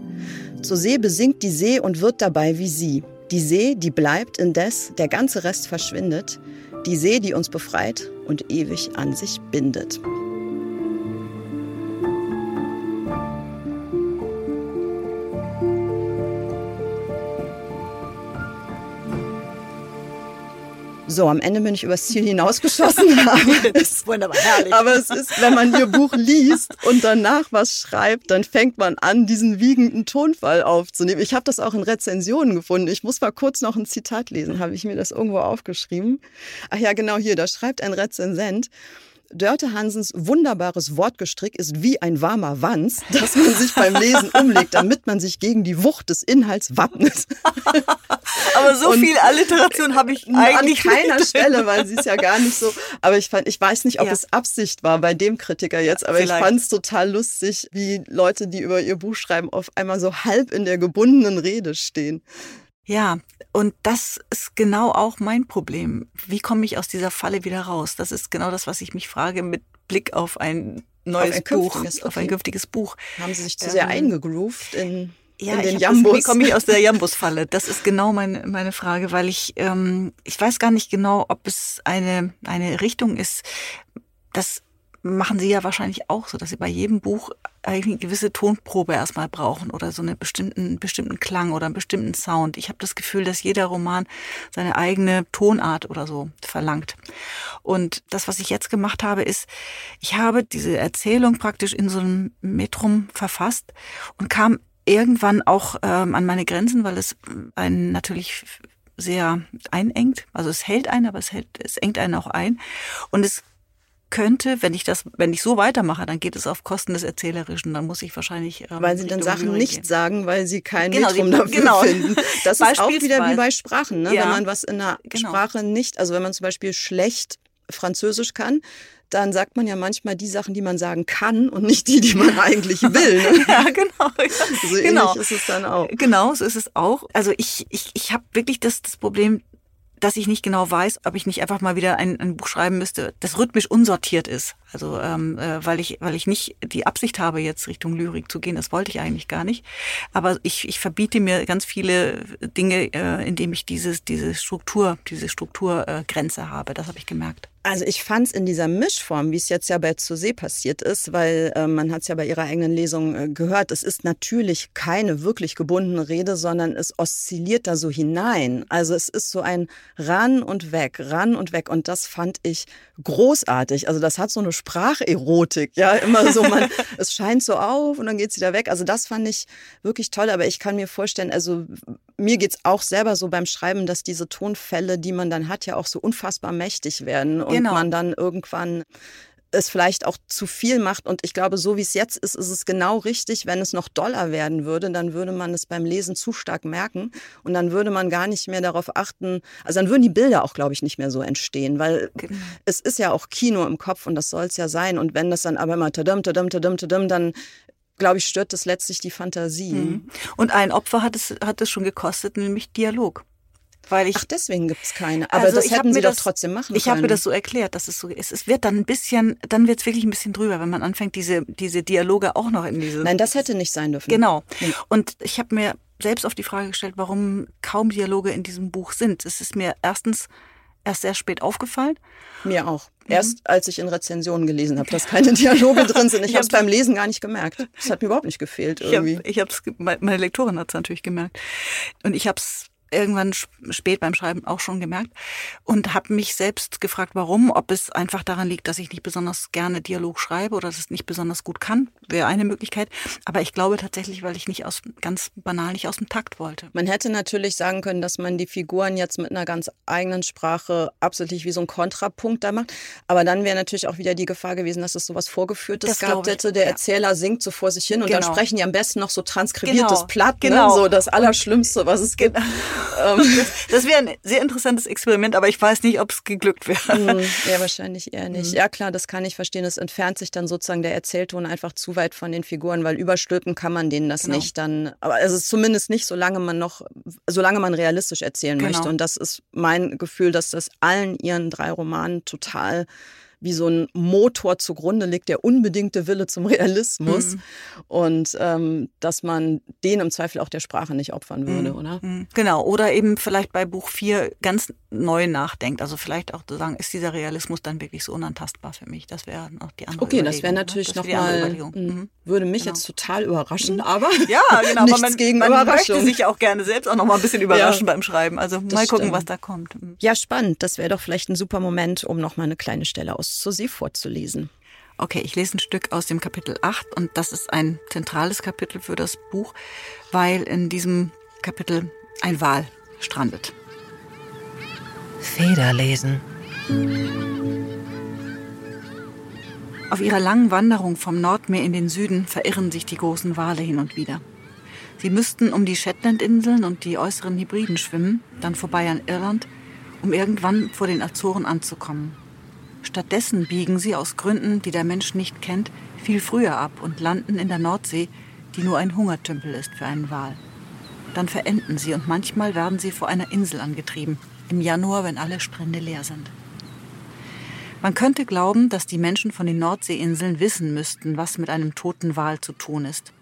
Zur See besingt die See und wird dabei wie sie. Die See, die bleibt indes, der ganze Rest verschwindet. Die See, die uns befreit und ewig an sich bindet. So, am Ende bin ich übers Ziel hinausgeschossen. das ist wunderbar, herrlich. Aber es ist, wenn man ihr Buch liest und danach was schreibt, dann fängt man an, diesen wiegenden Tonfall aufzunehmen. Ich habe das auch in Rezensionen gefunden. Ich muss mal kurz noch ein Zitat lesen. Habe ich mir das irgendwo aufgeschrieben? Ach ja, genau hier. Da schreibt ein Rezensent. Dörte Hansens wunderbares Wortgestrick ist wie ein warmer Wanz, das man sich beim Lesen umlegt, damit man sich gegen die Wucht des Inhalts wappnet. Aber so und viel Alliteration habe ich eigentlich an keiner nicht. Stelle, weil sie ist ja gar nicht so. Aber ich fand, ich weiß nicht, ob ja. es Absicht war bei dem Kritiker jetzt, aber Vielleicht. ich fand es total lustig, wie Leute, die über ihr Buch schreiben, auf einmal so halb in der gebundenen Rede stehen. Ja, und das ist genau auch mein Problem. Wie komme ich aus dieser Falle wieder raus? Das ist genau das, was ich mich frage mit Blick auf ein neues auf ein Buch, okay. auf ein künftiges Buch. Haben Sie sich zu sehr ähm, eingegroovt in ja, in den Jambus. Das, wie komme ich aus der Jambus-Falle? Das ist genau meine, meine Frage, weil ich, ähm, ich weiß gar nicht genau, ob es eine, eine Richtung ist, das machen Sie ja wahrscheinlich auch so, dass Sie bei jedem Buch eigentlich eine gewisse Tonprobe erstmal brauchen oder so einen bestimmten, bestimmten Klang oder einen bestimmten Sound. Ich habe das Gefühl, dass jeder Roman seine eigene Tonart oder so verlangt. Und das, was ich jetzt gemacht habe, ist, ich habe diese Erzählung praktisch in so einem Metrum verfasst und kam irgendwann auch ähm, an meine Grenzen, weil es einen natürlich sehr einengt. Also es hält einen, aber es hält, es engt einen auch ein. Und es könnte, wenn ich das, wenn ich so weitermache, dann geht es auf Kosten des Erzählerischen. Dann muss ich wahrscheinlich. Ähm, weil sie dann Sachen nicht gehen. sagen, weil sie kein genau, Metrum dafür genau. finden. Das ist auch wieder wie bei Sprachen, ne? Ja, wenn man was in einer genau. Sprache nicht, also wenn man zum Beispiel schlecht Französisch kann, dann sagt man ja manchmal die Sachen, die man sagen kann und nicht die, die man eigentlich will. Ne? ja, genau. So genau. ähnlich ist es dann auch. Genau, so ist es auch. Also ich, ich, ich habe wirklich das, das Problem, dass ich nicht genau weiß, ob ich nicht einfach mal wieder ein, ein Buch schreiben müsste, das rhythmisch unsortiert ist. Also ähm, äh, weil ich weil ich nicht die Absicht habe, jetzt Richtung Lyrik zu gehen. Das wollte ich eigentlich gar nicht. Aber ich, ich verbiete mir ganz viele Dinge, äh, indem ich dieses diese Struktur diese Strukturgrenze äh, habe. Das habe ich gemerkt. Also ich fand es in dieser Mischform, wie es jetzt ja bei Zur See passiert ist, weil äh, man hat es ja bei ihrer eigenen Lesung äh, gehört, es ist natürlich keine wirklich gebundene Rede, sondern es oszilliert da so hinein. Also es ist so ein ran und weg, ran und weg. Und das fand ich großartig. Also das hat so eine Spracherotik, ja, immer so, man, es scheint so auf und dann geht es wieder weg. Also das fand ich wirklich toll, aber ich kann mir vorstellen, also mir geht's auch selber so beim Schreiben, dass diese Tonfälle, die man dann hat, ja auch so unfassbar mächtig werden und genau. man dann irgendwann es vielleicht auch zu viel macht. Und ich glaube, so wie es jetzt ist, ist es genau richtig. Wenn es noch doller werden würde, dann würde man es beim Lesen zu stark merken. Und dann würde man gar nicht mehr darauf achten. Also dann würden die Bilder auch, glaube ich, nicht mehr so entstehen, weil genau. es ist ja auch Kino im Kopf und das soll es ja sein. Und wenn das dann aber immer tadam, tadam, tadam, tadam, dann glaube ich, stört das letztlich die Fantasie. Mhm. Und ein Opfer hat es, hat es schon gekostet, nämlich Dialog. Weil ich, Ach, deswegen gibt es keine. Aber also das hätten sie das, doch trotzdem machen ich können. Ich habe mir das so erklärt, dass es so ist. Es wird dann ein bisschen, dann wird es wirklich ein bisschen drüber, wenn man anfängt, diese, diese Dialoge auch noch in diese. Nein, das hätte nicht sein dürfen. Genau. Und ich habe mir selbst auf die Frage gestellt, warum kaum Dialoge in diesem Buch sind. Es ist mir erstens erst sehr spät aufgefallen. Mir auch. Mhm. Erst als ich in Rezensionen gelesen habe, dass keine Dialoge drin sind. Ich habe es beim Lesen gar nicht gemerkt. Das hat mir überhaupt nicht gefehlt irgendwie. Ich habe es, meine Lektorin hat es natürlich gemerkt. Und ich habe es irgendwann spät beim Schreiben auch schon gemerkt und habe mich selbst gefragt, warum, ob es einfach daran liegt, dass ich nicht besonders gerne Dialog schreibe oder dass es nicht besonders gut kann, wäre eine Möglichkeit. Aber ich glaube tatsächlich, weil ich nicht aus ganz banal nicht aus dem Takt wollte. Man hätte natürlich sagen können, dass man die Figuren jetzt mit einer ganz eigenen Sprache absolut wie so ein Kontrapunkt da macht. Aber dann wäre natürlich auch wieder die Gefahr gewesen, dass es sowas Vorgeführtes das gehabt hätte. Der ja. Erzähler singt so vor sich hin und dann genau. sprechen die am besten noch so transkribiertes genau. Platt, ne? genau. so das Allerschlimmste, was es gibt. Ähm. Das, wäre ein sehr interessantes Experiment, aber ich weiß nicht, ob es geglückt wäre. Hm, ja, wahrscheinlich eher nicht. Mhm. Ja, klar, das kann ich verstehen. Es entfernt sich dann sozusagen der Erzählton einfach zu weit von den Figuren, weil überstülpen kann man denen das genau. nicht dann. Aber es ist zumindest nicht, solange man noch, solange man realistisch erzählen genau. möchte. Und das ist mein Gefühl, dass das allen ihren drei Romanen total wie so ein Motor zugrunde liegt, der unbedingte Wille zum Realismus. Mhm. Und ähm, dass man den im Zweifel auch der Sprache nicht opfern würde, mhm. oder? Mhm. Genau. Oder eben vielleicht bei Buch 4 ganz neu nachdenkt. Also vielleicht auch zu sagen, ist dieser Realismus dann wirklich so unantastbar für mich? Das wäre noch die andere Okay, das wäre ne? natürlich ne? nochmal, mhm. mhm. würde mich genau. jetzt total überraschen, mhm. aber ja, genau, nichts man, gegen man möchte sich auch gerne selbst auch noch mal ein bisschen überraschen ja, beim Schreiben. Also mal gucken, stimmt. was da kommt. Ja, spannend. Das wäre doch vielleicht ein super Moment, um noch mal eine kleine Stelle auszusie vorzulesen. Okay, ich lese ein Stück aus dem Kapitel 8 und das ist ein zentrales Kapitel für das Buch, weil in diesem Kapitel ein Wal strandet. Federlesen. Auf ihrer langen Wanderung vom Nordmeer in den Süden verirren sich die großen Wale hin und wieder. Sie müssten um die Shetlandinseln und die äußeren Hybriden schwimmen, dann vorbei an Irland, um irgendwann vor den Azoren anzukommen. Stattdessen biegen sie aus Gründen, die der Mensch nicht kennt, viel früher ab und landen in der Nordsee, die nur ein Hungertümpel ist für einen Wal. Dann verenden sie und manchmal werden sie vor einer Insel angetrieben, im Januar, wenn alle Strände leer sind. Man könnte glauben, dass die Menschen von den Nordseeinseln wissen müssten, was mit einem toten Wal zu tun ist.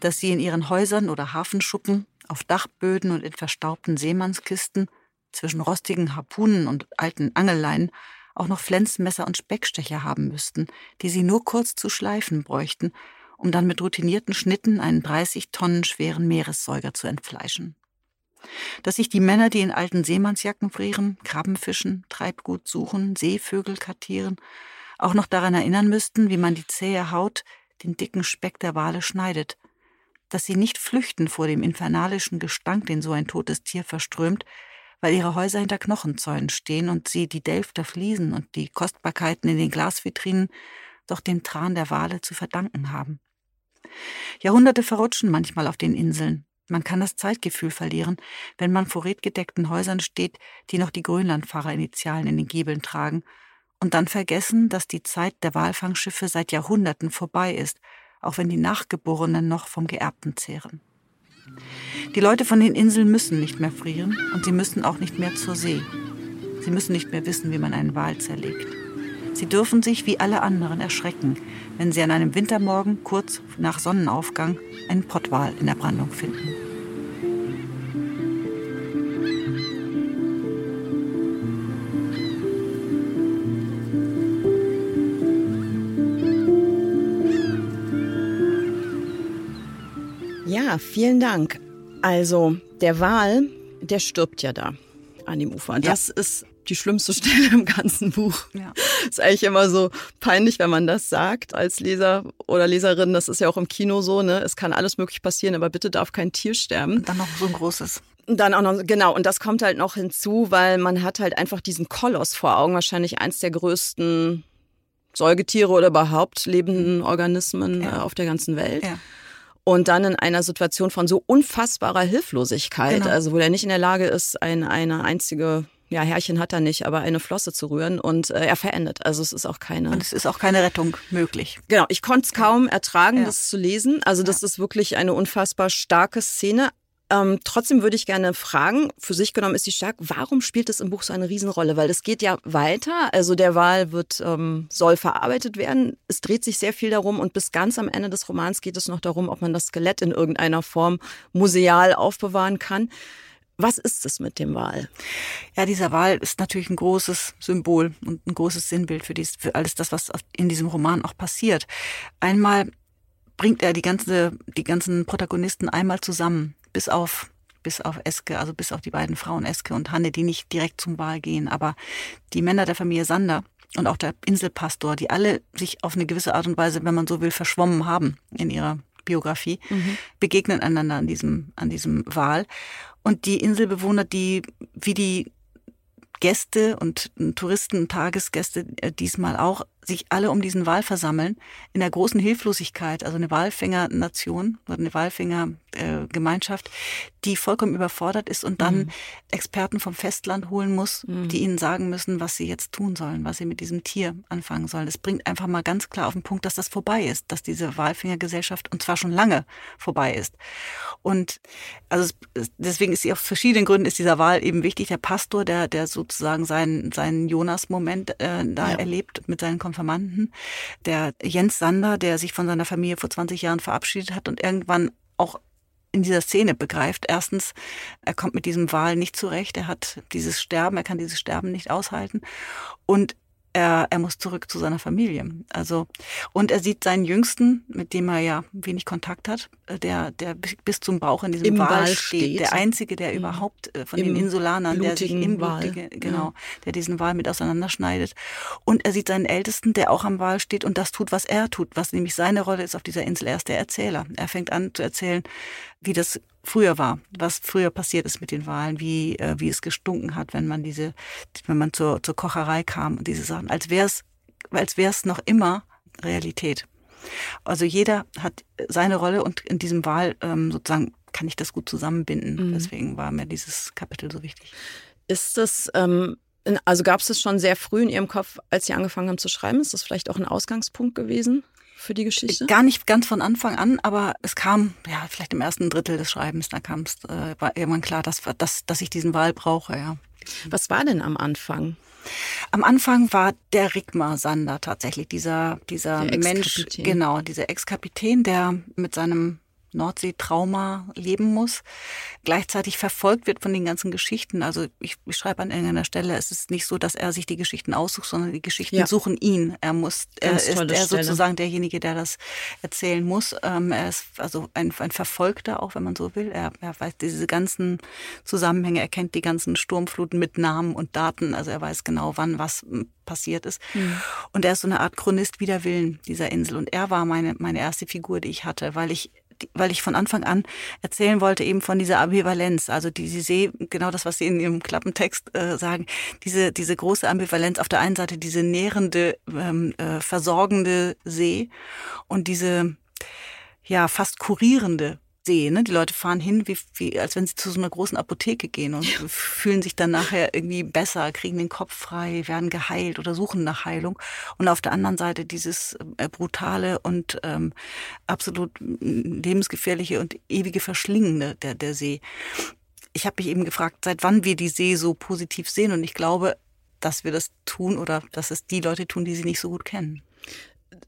Dass sie in ihren Häusern oder Hafenschuppen, auf Dachböden und in verstaubten Seemannskisten, zwischen rostigen Harpunen und alten Angelleinen, auch noch Flensmesser und Speckstecher haben müssten, die sie nur kurz zu schleifen bräuchten, um dann mit routinierten Schnitten einen 30 Tonnen schweren Meeressäuger zu entfleischen dass sich die Männer, die in alten Seemannsjacken frieren, Krabben fischen, Treibgut suchen, Seevögel kartieren, auch noch daran erinnern müssten, wie man die zähe Haut, den dicken Speck der Wale schneidet, dass sie nicht flüchten vor dem infernalischen Gestank, den so ein totes Tier verströmt, weil ihre Häuser hinter Knochenzäunen stehen und sie die Delfter Fliesen und die Kostbarkeiten in den Glasvitrinen doch dem Tran der Wale zu verdanken haben. Jahrhunderte verrutschen manchmal auf den Inseln, man kann das Zeitgefühl verlieren, wenn man vor redgedeckten Häusern steht, die noch die Grönlandfahrerinitialen in den Giebeln tragen, und dann vergessen, dass die Zeit der Walfangschiffe seit Jahrhunderten vorbei ist, auch wenn die Nachgeborenen noch vom Geerbten zehren. Die Leute von den Inseln müssen nicht mehr frieren und sie müssen auch nicht mehr zur See. Sie müssen nicht mehr wissen, wie man einen Wal zerlegt. Sie dürfen sich wie alle anderen erschrecken, wenn sie an einem Wintermorgen kurz nach Sonnenaufgang einen Pottwal in der Brandung finden. Ja, vielen Dank. Also, der Wal, der stirbt ja da an dem Ufer. Das ja. ist die schlimmste Stelle im ganzen Buch. Ja. Ist eigentlich immer so peinlich, wenn man das sagt als Leser oder Leserin. Das ist ja auch im Kino so, ne? Es kann alles möglich passieren, aber bitte darf kein Tier sterben. Und dann noch so ein großes. Dann auch noch, genau, und das kommt halt noch hinzu, weil man hat halt einfach diesen Koloss vor Augen, wahrscheinlich eins der größten Säugetiere oder überhaupt lebenden Organismen ja. äh, auf der ganzen Welt. Ja. Und dann in einer Situation von so unfassbarer Hilflosigkeit, genau. also wo er nicht in der Lage ist, ein, eine einzige ja, Härchen hat er nicht, aber eine Flosse zu rühren und äh, er verendet. Also es ist auch keine. Und es ist auch keine Rettung möglich. Genau, ich konnte es kaum ertragen, ja. das zu lesen. Also das ja. ist wirklich eine unfassbar starke Szene. Ähm, trotzdem würde ich gerne fragen, für sich genommen ist sie stark, warum spielt es im Buch so eine Riesenrolle? Weil es geht ja weiter, also der Wahl wird, ähm, soll verarbeitet werden. Es dreht sich sehr viel darum und bis ganz am Ende des Romans geht es noch darum, ob man das Skelett in irgendeiner Form museal aufbewahren kann. Was ist es mit dem Wal? Ja, dieser Wal ist natürlich ein großes Symbol und ein großes Sinnbild für, dies, für alles das, was in diesem Roman auch passiert. Einmal bringt er die, ganze, die ganzen Protagonisten einmal zusammen, bis auf bis auf Eske, also bis auf die beiden Frauen Eske und Hanne, die nicht direkt zum Wahl gehen, aber die Männer der Familie Sander und auch der Inselpastor, die alle sich auf eine gewisse Art und Weise, wenn man so will, verschwommen haben in ihrer Biografie, mhm. begegnen einander an diesem, an diesem Wahl. Und die Inselbewohner, die wie die Gäste und Touristen, Tagesgäste äh, diesmal auch sich alle um diesen Wal versammeln, in der großen Hilflosigkeit, also eine Walfängernation oder eine Walfängergemeinschaft, die vollkommen überfordert ist und dann mhm. Experten vom Festland holen muss, mhm. die ihnen sagen müssen, was sie jetzt tun sollen, was sie mit diesem Tier anfangen sollen. Das bringt einfach mal ganz klar auf den Punkt, dass das vorbei ist, dass diese Walfängergesellschaft und zwar schon lange vorbei ist. Und also deswegen ist sie auf verschiedenen Gründen ist dieser Wal eben wichtig. Der Pastor, der, der sozusagen seinen, seinen Jonas-Moment äh, da ja. erlebt mit seinen Konfirmanden. Der Jens Sander, der sich von seiner Familie vor 20 Jahren verabschiedet hat und irgendwann auch in dieser Szene begreift. Erstens, er kommt mit diesem Wahl nicht zurecht. Er hat dieses Sterben, er kann dieses Sterben nicht aushalten. Und er, er muss zurück zu seiner Familie. Also, und er sieht seinen Jüngsten, mit dem er ja wenig Kontakt hat, äh, der, der bis zum Bauch in diesem Im Wal steht. steht. Der einzige, der mhm. überhaupt äh, von Im den Insulanern, der sich im blutige, genau, ja. der diesen Wal mit auseinanderschneidet. Und er sieht seinen Ältesten, der auch am Wal steht und das tut, was er tut, was nämlich seine Rolle ist auf dieser Insel. Er ist der Erzähler. Er fängt an zu erzählen, wie das früher war, was früher passiert ist mit den Wahlen, wie, äh, wie es gestunken hat, wenn man diese, wenn man zur, zur Kocherei kam und diese Sachen, als wäre es, als wäre es noch immer Realität. Also jeder hat seine Rolle und in diesem Wahl ähm, sozusagen kann ich das gut zusammenbinden. Mhm. Deswegen war mir dieses Kapitel so wichtig. Ist das, ähm, also gab es das schon sehr früh in Ihrem Kopf, als Sie angefangen haben zu schreiben? Ist das vielleicht auch ein Ausgangspunkt gewesen? Für die Geschichte? Gar nicht ganz von Anfang an, aber es kam, ja, vielleicht im ersten Drittel des Schreibens, da kam es, äh, war irgendwann klar, dass, dass, dass ich diesen Wahl brauche, ja. Was war denn am Anfang? Am Anfang war der Rigmar Sander tatsächlich dieser, dieser Mensch, genau, dieser Ex-Kapitän, der mit seinem Nordsee-Trauma leben muss, gleichzeitig verfolgt wird von den ganzen Geschichten. Also ich, ich schreibe an irgendeiner Stelle, es ist nicht so, dass er sich die Geschichten aussucht, sondern die Geschichten ja. suchen ihn. Er muss, er ist er sozusagen derjenige, der das erzählen muss. Ähm, er ist also ein, ein Verfolgter, auch wenn man so will. Er, er weiß diese ganzen Zusammenhänge, er kennt die ganzen Sturmfluten mit Namen und Daten. Also er weiß genau, wann was passiert ist. Mhm. Und er ist so eine Art Chronist wider Willen dieser Insel. Und er war meine, meine erste Figur, die ich hatte, weil ich weil ich von Anfang an erzählen wollte eben von dieser Ambivalenz. Also die, Sie sehen genau das, was Sie in Ihrem Klappentext äh, sagen, diese, diese große Ambivalenz. Auf der einen Seite diese nährende, ähm, äh, versorgende See und diese ja fast kurierende sehe. Ne? Die Leute fahren hin, wie, wie, als wenn sie zu so einer großen Apotheke gehen und ja. fühlen sich dann nachher irgendwie besser, kriegen den Kopf frei, werden geheilt oder suchen nach Heilung. Und auf der anderen Seite dieses äh, brutale und ähm, absolut lebensgefährliche und ewige Verschlingende der, der See. Ich habe mich eben gefragt, seit wann wir die See so positiv sehen. Und ich glaube, dass wir das tun oder dass es die Leute tun, die sie nicht so gut kennen.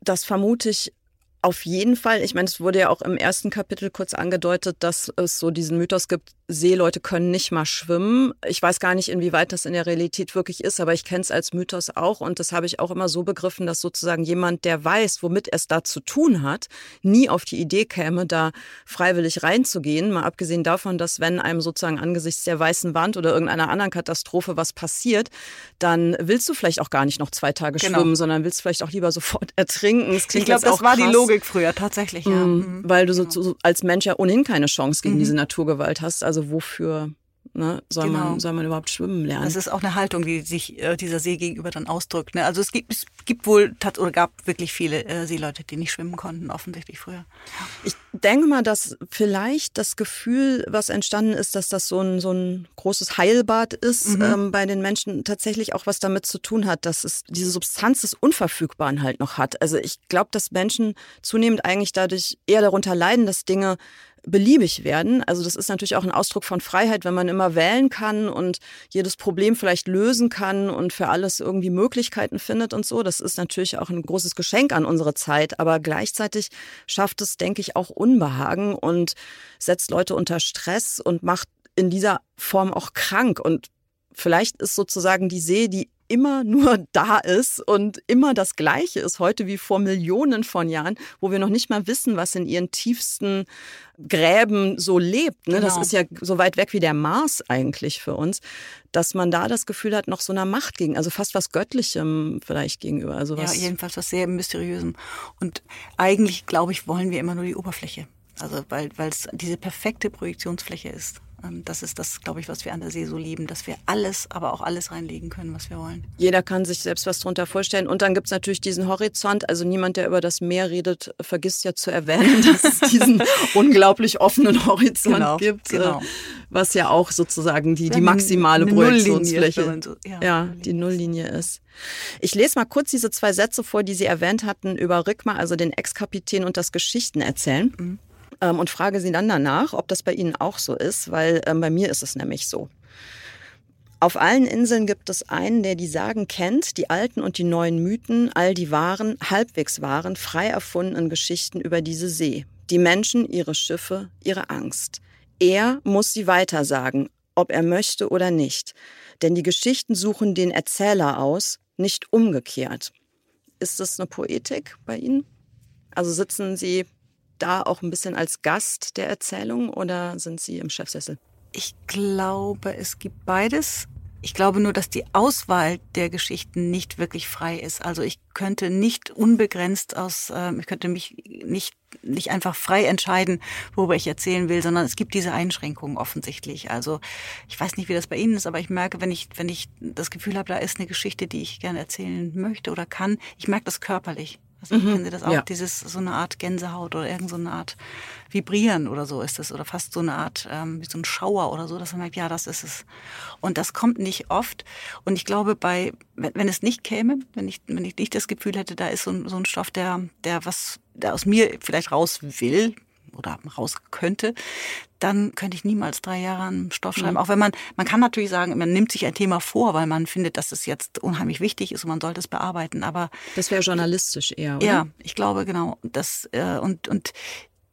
Das vermute ich auf jeden Fall. Ich meine, es wurde ja auch im ersten Kapitel kurz angedeutet, dass es so diesen Mythos gibt, Seeleute können nicht mal schwimmen. Ich weiß gar nicht, inwieweit das in der Realität wirklich ist, aber ich kenne es als Mythos auch und das habe ich auch immer so begriffen, dass sozusagen jemand, der weiß, womit es da zu tun hat, nie auf die Idee käme, da freiwillig reinzugehen. Mal abgesehen davon, dass wenn einem sozusagen angesichts der weißen Wand oder irgendeiner anderen Katastrophe was passiert, dann willst du vielleicht auch gar nicht noch zwei Tage genau. schwimmen, sondern willst vielleicht auch lieber sofort ertrinken. ich glaube, das war krass. die Logik früher tatsächlich, ja. Mhm, weil du so, so, als Mensch ja ohnehin keine Chance gegen mhm. diese Naturgewalt hast. Also wofür ne, soll, genau. man, soll man überhaupt schwimmen lernen. Das ist auch eine Haltung, die sich äh, dieser See gegenüber dann ausdrückt. Ne? Also es gibt, es gibt wohl oder gab wirklich viele äh, Seeleute, die nicht schwimmen konnten, offensichtlich früher. Ich denke mal, dass vielleicht das Gefühl, was entstanden ist, dass das so ein, so ein großes Heilbad ist, mhm. ähm, bei den Menschen tatsächlich auch was damit zu tun hat, dass es diese Substanz des Unverfügbaren halt noch hat. Also ich glaube, dass Menschen zunehmend eigentlich dadurch eher darunter leiden, dass Dinge beliebig werden. Also das ist natürlich auch ein Ausdruck von Freiheit, wenn man immer wählen kann und jedes Problem vielleicht lösen kann und für alles irgendwie Möglichkeiten findet und so. Das ist natürlich auch ein großes Geschenk an unsere Zeit, aber gleichzeitig schafft es, denke ich, auch Unbehagen und setzt Leute unter Stress und macht in dieser Form auch krank und Vielleicht ist sozusagen die See, die immer nur da ist und immer das Gleiche ist heute wie vor Millionen von Jahren, wo wir noch nicht mal wissen, was in ihren tiefsten Gräben so lebt. Ne? Genau. Das ist ja so weit weg wie der Mars eigentlich für uns, dass man da das Gefühl hat, noch so einer Macht gegen, also fast was Göttlichem vielleicht gegenüber. Also was ja, jedenfalls was sehr Mysteriösem. Und eigentlich, glaube ich, wollen wir immer nur die Oberfläche. Also weil es diese perfekte Projektionsfläche ist. Ähm, das ist das, glaube ich, was wir an der See so lieben, dass wir alles, aber auch alles reinlegen können, was wir wollen. Jeder kann sich selbst was darunter vorstellen. Und dann gibt es natürlich diesen Horizont. Also niemand, der über das Meer redet, vergisst ja zu erwähnen, dass es diesen unglaublich offenen Horizont genau, gibt, äh, genau. was ja auch sozusagen die, die maximale Projektionsfläche, so, ja, ja, die Nulllinie ist. Ich lese mal kurz diese zwei Sätze vor, die Sie erwähnt hatten über Rickmar, also den Ex-Kapitän und das Geschichtenerzählen. Mhm ähm, und frage sie dann danach, ob das bei Ihnen auch so ist, weil ähm, bei mir ist es nämlich so. Auf allen Inseln gibt es einen, der die Sagen kennt, die alten und die neuen Mythen, all die wahren, halbwegs wahren, frei erfundenen Geschichten über diese See. Die Menschen, ihre Schiffe, ihre Angst. Er muss sie weitersagen, ob er möchte oder nicht. Denn die Geschichten suchen den Erzähler aus, nicht umgekehrt. Ist das eine Poetik bei Ihnen? Also sitzen Sie da auch ein bisschen als Gast der Erzählung oder sind Sie im Chefsessel? Ich glaube, es gibt beides. Ich glaube nur, dass die Auswahl der Geschichten nicht wirklich frei ist. Also ich könnte nicht unbegrenzt aus, äh, ich könnte mich nicht, nicht einfach frei entscheiden, worüber ich erzählen will, sondern es gibt diese Einschränkungen offensichtlich. Also ich weiß nicht, wie das bei Ihnen ist, aber ich merke, wenn ich, wenn ich das Gefühl habe, da ist eine Geschichte, die ich gerne erzählen möchte oder kann, ich merke das körperlich. Also mhm. kennen Sie das auch? Ja. Dieses so eine Art Gänsehaut oder irgend so eine Art Vibrieren oder so ist es oder fast so eine Art ähm, wie so ein Schauer oder so, dass man merkt, ja, das ist es. Und das kommt nicht oft. Und ich glaube, bei wenn, wenn es nicht käme, wenn ich wenn ich nicht das Gefühl hätte, da ist so ein, so ein Stoff, der der was der aus mir vielleicht raus will, oder raus könnte, dann könnte ich niemals drei Jahre an Stoff schreiben. Mhm. Auch wenn man, man kann natürlich sagen, man nimmt sich ein Thema vor, weil man findet, dass es jetzt unheimlich wichtig ist und man sollte es bearbeiten. Aber das wäre journalistisch eher, oder? Ja, ich glaube genau. Das äh, und und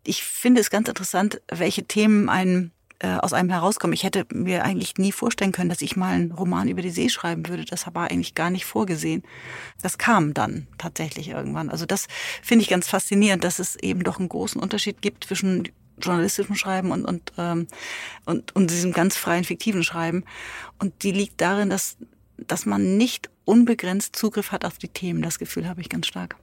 ich finde es ganz interessant, welche Themen einen äh, aus einem herauskommen. Ich hätte mir eigentlich nie vorstellen können, dass ich mal einen Roman über die See schreiben würde. Das war eigentlich gar nicht vorgesehen. Das kam dann tatsächlich irgendwann. Also das finde ich ganz faszinierend, dass es eben doch einen großen Unterschied gibt zwischen journalistischem Schreiben und, und, ähm, und, und diesem ganz freien, fiktiven Schreiben. Und die liegt darin, dass, dass man nicht unbegrenzt Zugriff hat auf die Themen. Das Gefühl habe ich ganz stark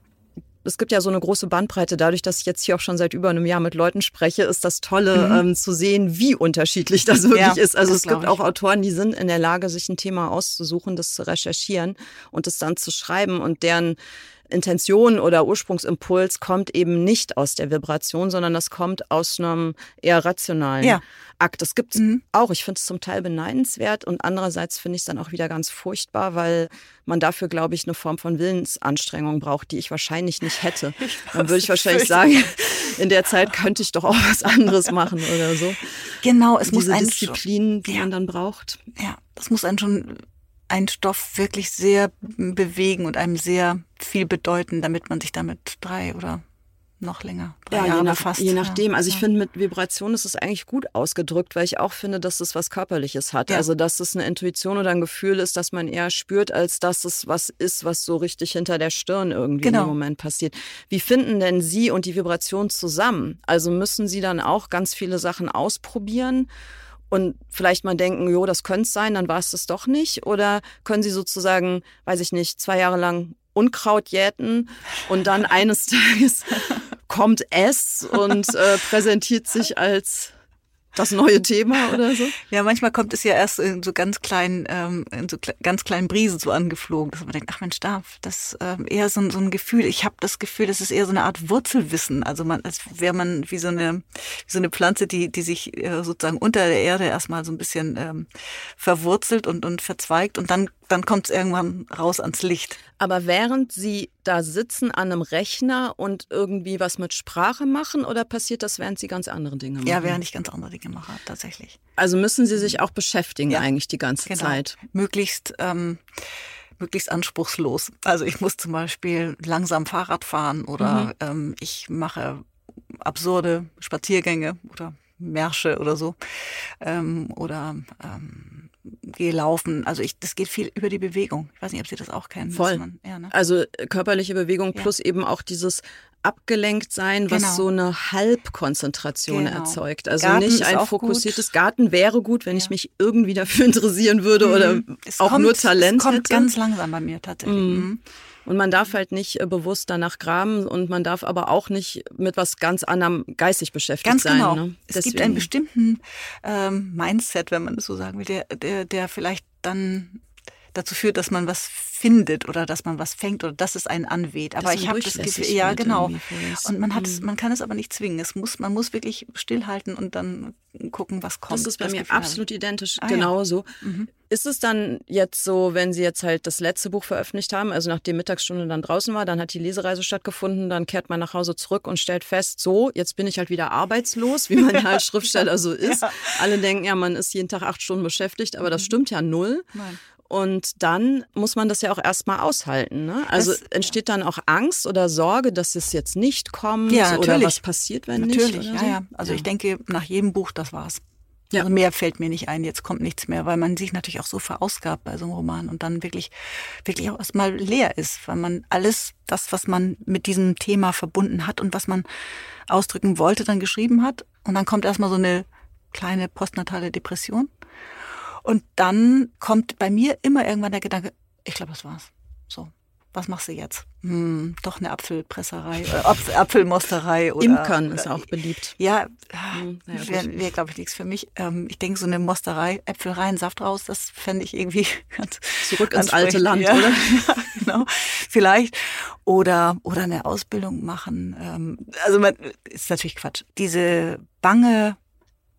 es gibt ja so eine große Bandbreite. Dadurch, dass ich jetzt hier auch schon seit über einem Jahr mit Leuten spreche, ist das Tolle mhm. ähm, zu sehen, wie unterschiedlich das wirklich ja, ist. Also es gibt auch Autoren, die sind in der Lage, sich ein Thema auszusuchen, das zu recherchieren und es dann zu schreiben und deren Intention oder Ursprungsimpuls kommt eben nicht aus der Vibration, sondern das kommt aus einem eher rationalen ja. Akt. Das gibt es mhm. auch. Ich finde es zum Teil beneidenswert und andererseits finde ich es dann auch wieder ganz furchtbar, weil man dafür, glaube ich, eine Form von Willensanstrengung braucht, die ich wahrscheinlich nicht hätte. Dann würde ich wahrscheinlich sagen, in der Zeit könnte ich doch auch was anderes machen oder so. Genau, es Diese muss ein Disziplin, die ja. man dann braucht. Ja, das muss einen schon einen Stoff wirklich sehr bewegen und einem sehr viel bedeuten, damit man sich damit drei oder noch länger. Drei ja, Jahre je, nach, fast. je nachdem. Also ich ja. finde, mit Vibration ist es eigentlich gut ausgedrückt, weil ich auch finde, dass es was Körperliches hat. Ja. Also dass es eine Intuition oder ein Gefühl ist, dass man eher spürt, als dass es was ist, was so richtig hinter der Stirn irgendwie genau. im Moment passiert. Wie finden denn Sie und die Vibration zusammen? Also müssen Sie dann auch ganz viele Sachen ausprobieren? Und vielleicht mal denken, jo, das könnte es sein, dann war es das doch nicht? Oder können Sie sozusagen, weiß ich nicht, zwei Jahre lang Unkraut jäten und dann eines Tages kommt es und äh, präsentiert sich als das neue Thema oder so? Ja, manchmal kommt es ja erst in so ganz kleinen, ähm, in so ganz kleinen Brisen so angeflogen, dass man denkt, ach Mensch, da, das ähm, eher so, so ein Gefühl. Ich habe das Gefühl, das ist eher so eine Art Wurzelwissen. Also man, als wäre man wie so eine, wie so eine Pflanze, die, die sich äh, sozusagen unter der Erde erstmal so ein bisschen ähm, verwurzelt und, und verzweigt und dann dann kommt es irgendwann raus ans Licht. Aber während Sie da sitzen an einem Rechner und irgendwie was mit Sprache machen oder passiert das, während Sie ganz andere Dinge machen? Ja, während ich ganz andere Dinge mache, tatsächlich. Also müssen Sie sich auch beschäftigen ja. eigentlich die ganze genau. Zeit? Möglichst. Ähm, möglichst anspruchslos. Also ich muss zum Beispiel langsam Fahrrad fahren oder mhm. ähm, ich mache absurde Spaziergänge oder Märsche oder so ähm, oder ähm, gehe laufen. Also ich, das geht viel über die Bewegung. Ich weiß nicht, ob Sie das auch kennen. Voll. Man, ja, ne? Also äh, körperliche Bewegung ja. plus eben auch dieses abgelenkt sein, was genau. so eine Halbkonzentration genau. erzeugt. Also Garten nicht ein fokussiertes gut. Garten wäre gut, wenn ja. ich mich irgendwie dafür interessieren würde mhm. oder es auch kommt, nur Talent es kommt hätte. ganz langsam bei mir tatsächlich. Mhm. Mhm. Und man darf halt nicht äh, bewusst danach graben und man darf aber auch nicht mit was ganz anderem geistig beschäftigt ganz sein. Genau. Ne? Es gibt einen bestimmten ähm, Mindset, wenn man das so sagen will, der, der, der vielleicht dann dazu führt, dass man was findet oder dass man was fängt oder dass es einen anweht. Aber ich habe das Gefühl, ja genau. Und man hat, es, mhm. man kann es aber nicht zwingen. Es muss, man muss wirklich stillhalten und dann gucken, was kommt. Das ist bei das mir Gefühl absolut habe. identisch, ah, genauso. Ja. Mhm. Ist es dann jetzt so, wenn Sie jetzt halt das letzte Buch veröffentlicht haben, also nachdem Mittagsstunde dann draußen war, dann hat die Lesereise stattgefunden, dann kehrt man nach Hause zurück und stellt fest, so, jetzt bin ich halt wieder arbeitslos, wie man ja als Schriftsteller so ist. Ja. Alle denken ja, man ist jeden Tag acht Stunden beschäftigt, aber das mhm. stimmt ja null. Nein. Und dann muss man das ja auch erstmal aushalten. Ne? Also das, entsteht dann auch Angst oder Sorge, dass es jetzt nicht kommt ja, oder was passiert, wenn natürlich, nicht. Natürlich, ja, ja. Also ja. ich denke, nach jedem Buch, das war's. Ja. Also mehr fällt mir nicht ein, jetzt kommt nichts mehr, weil man sich natürlich auch so verausgabt bei so einem Roman und dann wirklich, wirklich auch erstmal leer ist, weil man alles das, was man mit diesem Thema verbunden hat und was man ausdrücken wollte, dann geschrieben hat. Und dann kommt erstmal so eine kleine postnatale Depression. Und dann kommt bei mir immer irgendwann der Gedanke, ich glaube, das war's. So, was machst du jetzt? Hm, doch eine Apfelpresserei, äh, Apfel, Apfelmosterei oder Imkern ist auch beliebt. Ja, hm, naja, wäre wär, glaube ich nichts für mich. Ähm, ich denke, so eine Mosterei, Äpfel rein, Saft raus, das fände ich irgendwie ganz zurück ins alte Land, ja. oder? ja, genau, vielleicht oder oder eine Ausbildung machen. Ähm, also man, ist natürlich Quatsch. Diese bange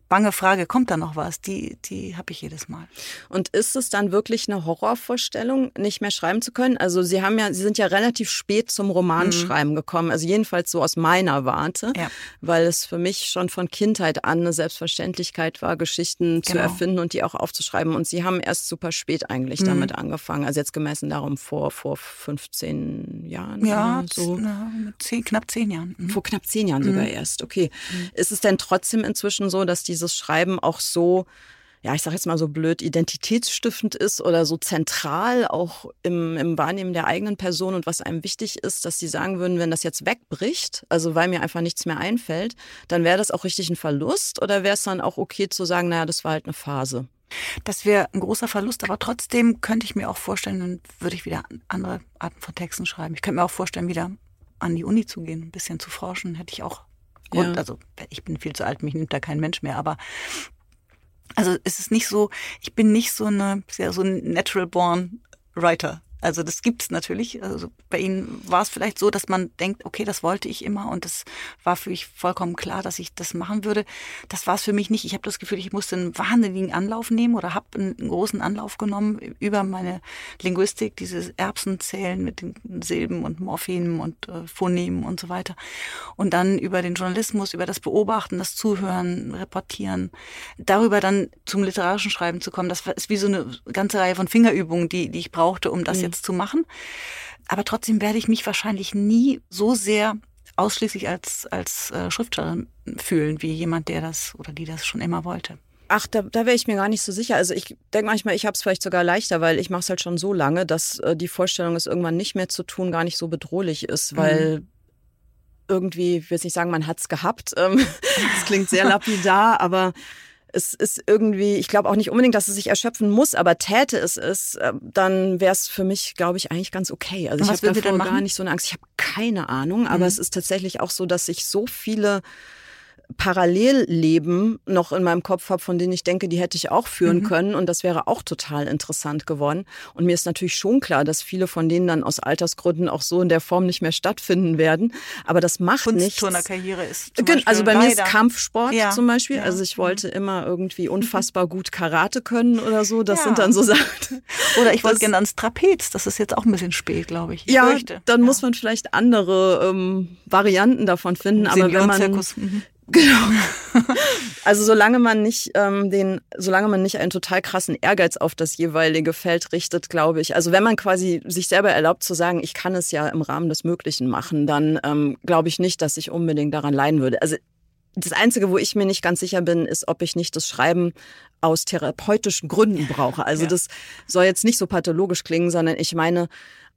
bange Frage, kommt da noch was? Die, die habe ich jedes Mal. Und ist es dann wirklich eine Horrorvorstellung, nicht mehr schreiben zu können? Also Sie haben ja, Sie sind ja relativ spät zum Romanschreiben mhm. gekommen, also jedenfalls so aus meiner Warte, ja. weil es für mich schon von Kindheit an eine Selbstverständlichkeit war, Geschichten genau. zu erfinden und die auch aufzuschreiben. Und Sie haben erst super spät eigentlich mhm. damit angefangen, also jetzt gemessen darum vor, vor 15 Jahren. Ja, so. Na, zehn, knapp zehn Jahren. Mhm. Vor knapp zehn Jahren sogar mhm. erst, okay. Mhm. Ist es denn trotzdem inzwischen so, dass die dieses Schreiben auch so, ja, ich sage jetzt mal so blöd, identitätsstiftend ist oder so zentral auch im, im Wahrnehmen der eigenen Person und was einem wichtig ist, dass sie sagen würden, wenn das jetzt wegbricht, also weil mir einfach nichts mehr einfällt, dann wäre das auch richtig ein Verlust oder wäre es dann auch okay zu sagen, naja, das war halt eine Phase? Das wäre ein großer Verlust, aber trotzdem könnte ich mir auch vorstellen, dann würde ich wieder andere Arten von Texten schreiben. Ich könnte mir auch vorstellen, wieder an die Uni zu gehen, ein bisschen zu forschen, hätte ich auch Grund. Ja. Also ich bin viel zu alt, mich nimmt da kein Mensch mehr, aber also es ist nicht so, ich bin nicht so eine, so ein natural born Writer. Also das gibt's natürlich. Also bei Ihnen war es vielleicht so, dass man denkt, okay, das wollte ich immer und das war für mich vollkommen klar, dass ich das machen würde. Das war es für mich nicht. Ich habe das Gefühl, ich musste einen wahnsinnigen Anlauf nehmen oder habe einen großen Anlauf genommen über meine Linguistik, dieses Erbsenzählen mit den Silben und Morphinen und äh, Phonemen und so weiter. Und dann über den Journalismus, über das Beobachten, das Zuhören, Reportieren, darüber dann zum literarischen Schreiben zu kommen. Das ist wie so eine ganze Reihe von Fingerübungen, die, die ich brauchte, um das mhm jetzt zu machen. Aber trotzdem werde ich mich wahrscheinlich nie so sehr ausschließlich als, als äh, Schriftstellerin fühlen, wie jemand, der das oder die das schon immer wollte. Ach, da, da wäre ich mir gar nicht so sicher. Also ich denke manchmal, ich habe es vielleicht sogar leichter, weil ich mache es halt schon so lange, dass äh, die Vorstellung, es irgendwann nicht mehr zu tun, gar nicht so bedrohlich ist, weil mhm. irgendwie, ich will nicht sagen, man hat es gehabt. Ähm, das klingt sehr lapidar, aber es ist irgendwie, ich glaube auch nicht unbedingt, dass es sich erschöpfen muss, aber täte es es, äh, dann wäre es für mich, glaube ich, eigentlich ganz okay. Also ich habe davor gar nicht so eine Angst. Ich habe keine Ahnung, aber mhm. es ist tatsächlich auch so, dass ich so viele Parallelleben noch in meinem Kopf habe, von denen ich denke, die hätte ich auch führen mhm. können und das wäre auch total interessant geworden. Und mir ist natürlich schon klar, dass viele von denen dann aus Altersgründen auch so in der Form nicht mehr stattfinden werden. Aber das macht nichts. Karriere ist also bei mir ist Kampfsport ja. zum Beispiel. Ja. Also ich wollte mhm. immer irgendwie unfassbar gut Karate können oder so. Das ja. sind dann so Sachen. Oder ich wollte gerne ans Trapez. Das ist jetzt auch ein bisschen spät, glaube ich. ich. ja, fürchte. dann muss man vielleicht andere ähm, Varianten davon finden. Aber wenn man mhm. Genau. Also solange man nicht ähm, den, solange man nicht einen total krassen Ehrgeiz auf das jeweilige Feld richtet, glaube ich. Also wenn man quasi sich selber erlaubt zu sagen, ich kann es ja im Rahmen des Möglichen machen, dann ähm, glaube ich nicht, dass ich unbedingt daran leiden würde. Also das Einzige, wo ich mir nicht ganz sicher bin, ist, ob ich nicht das Schreiben aus therapeutischen Gründen brauche. Also ja. das soll jetzt nicht so pathologisch klingen, sondern ich meine,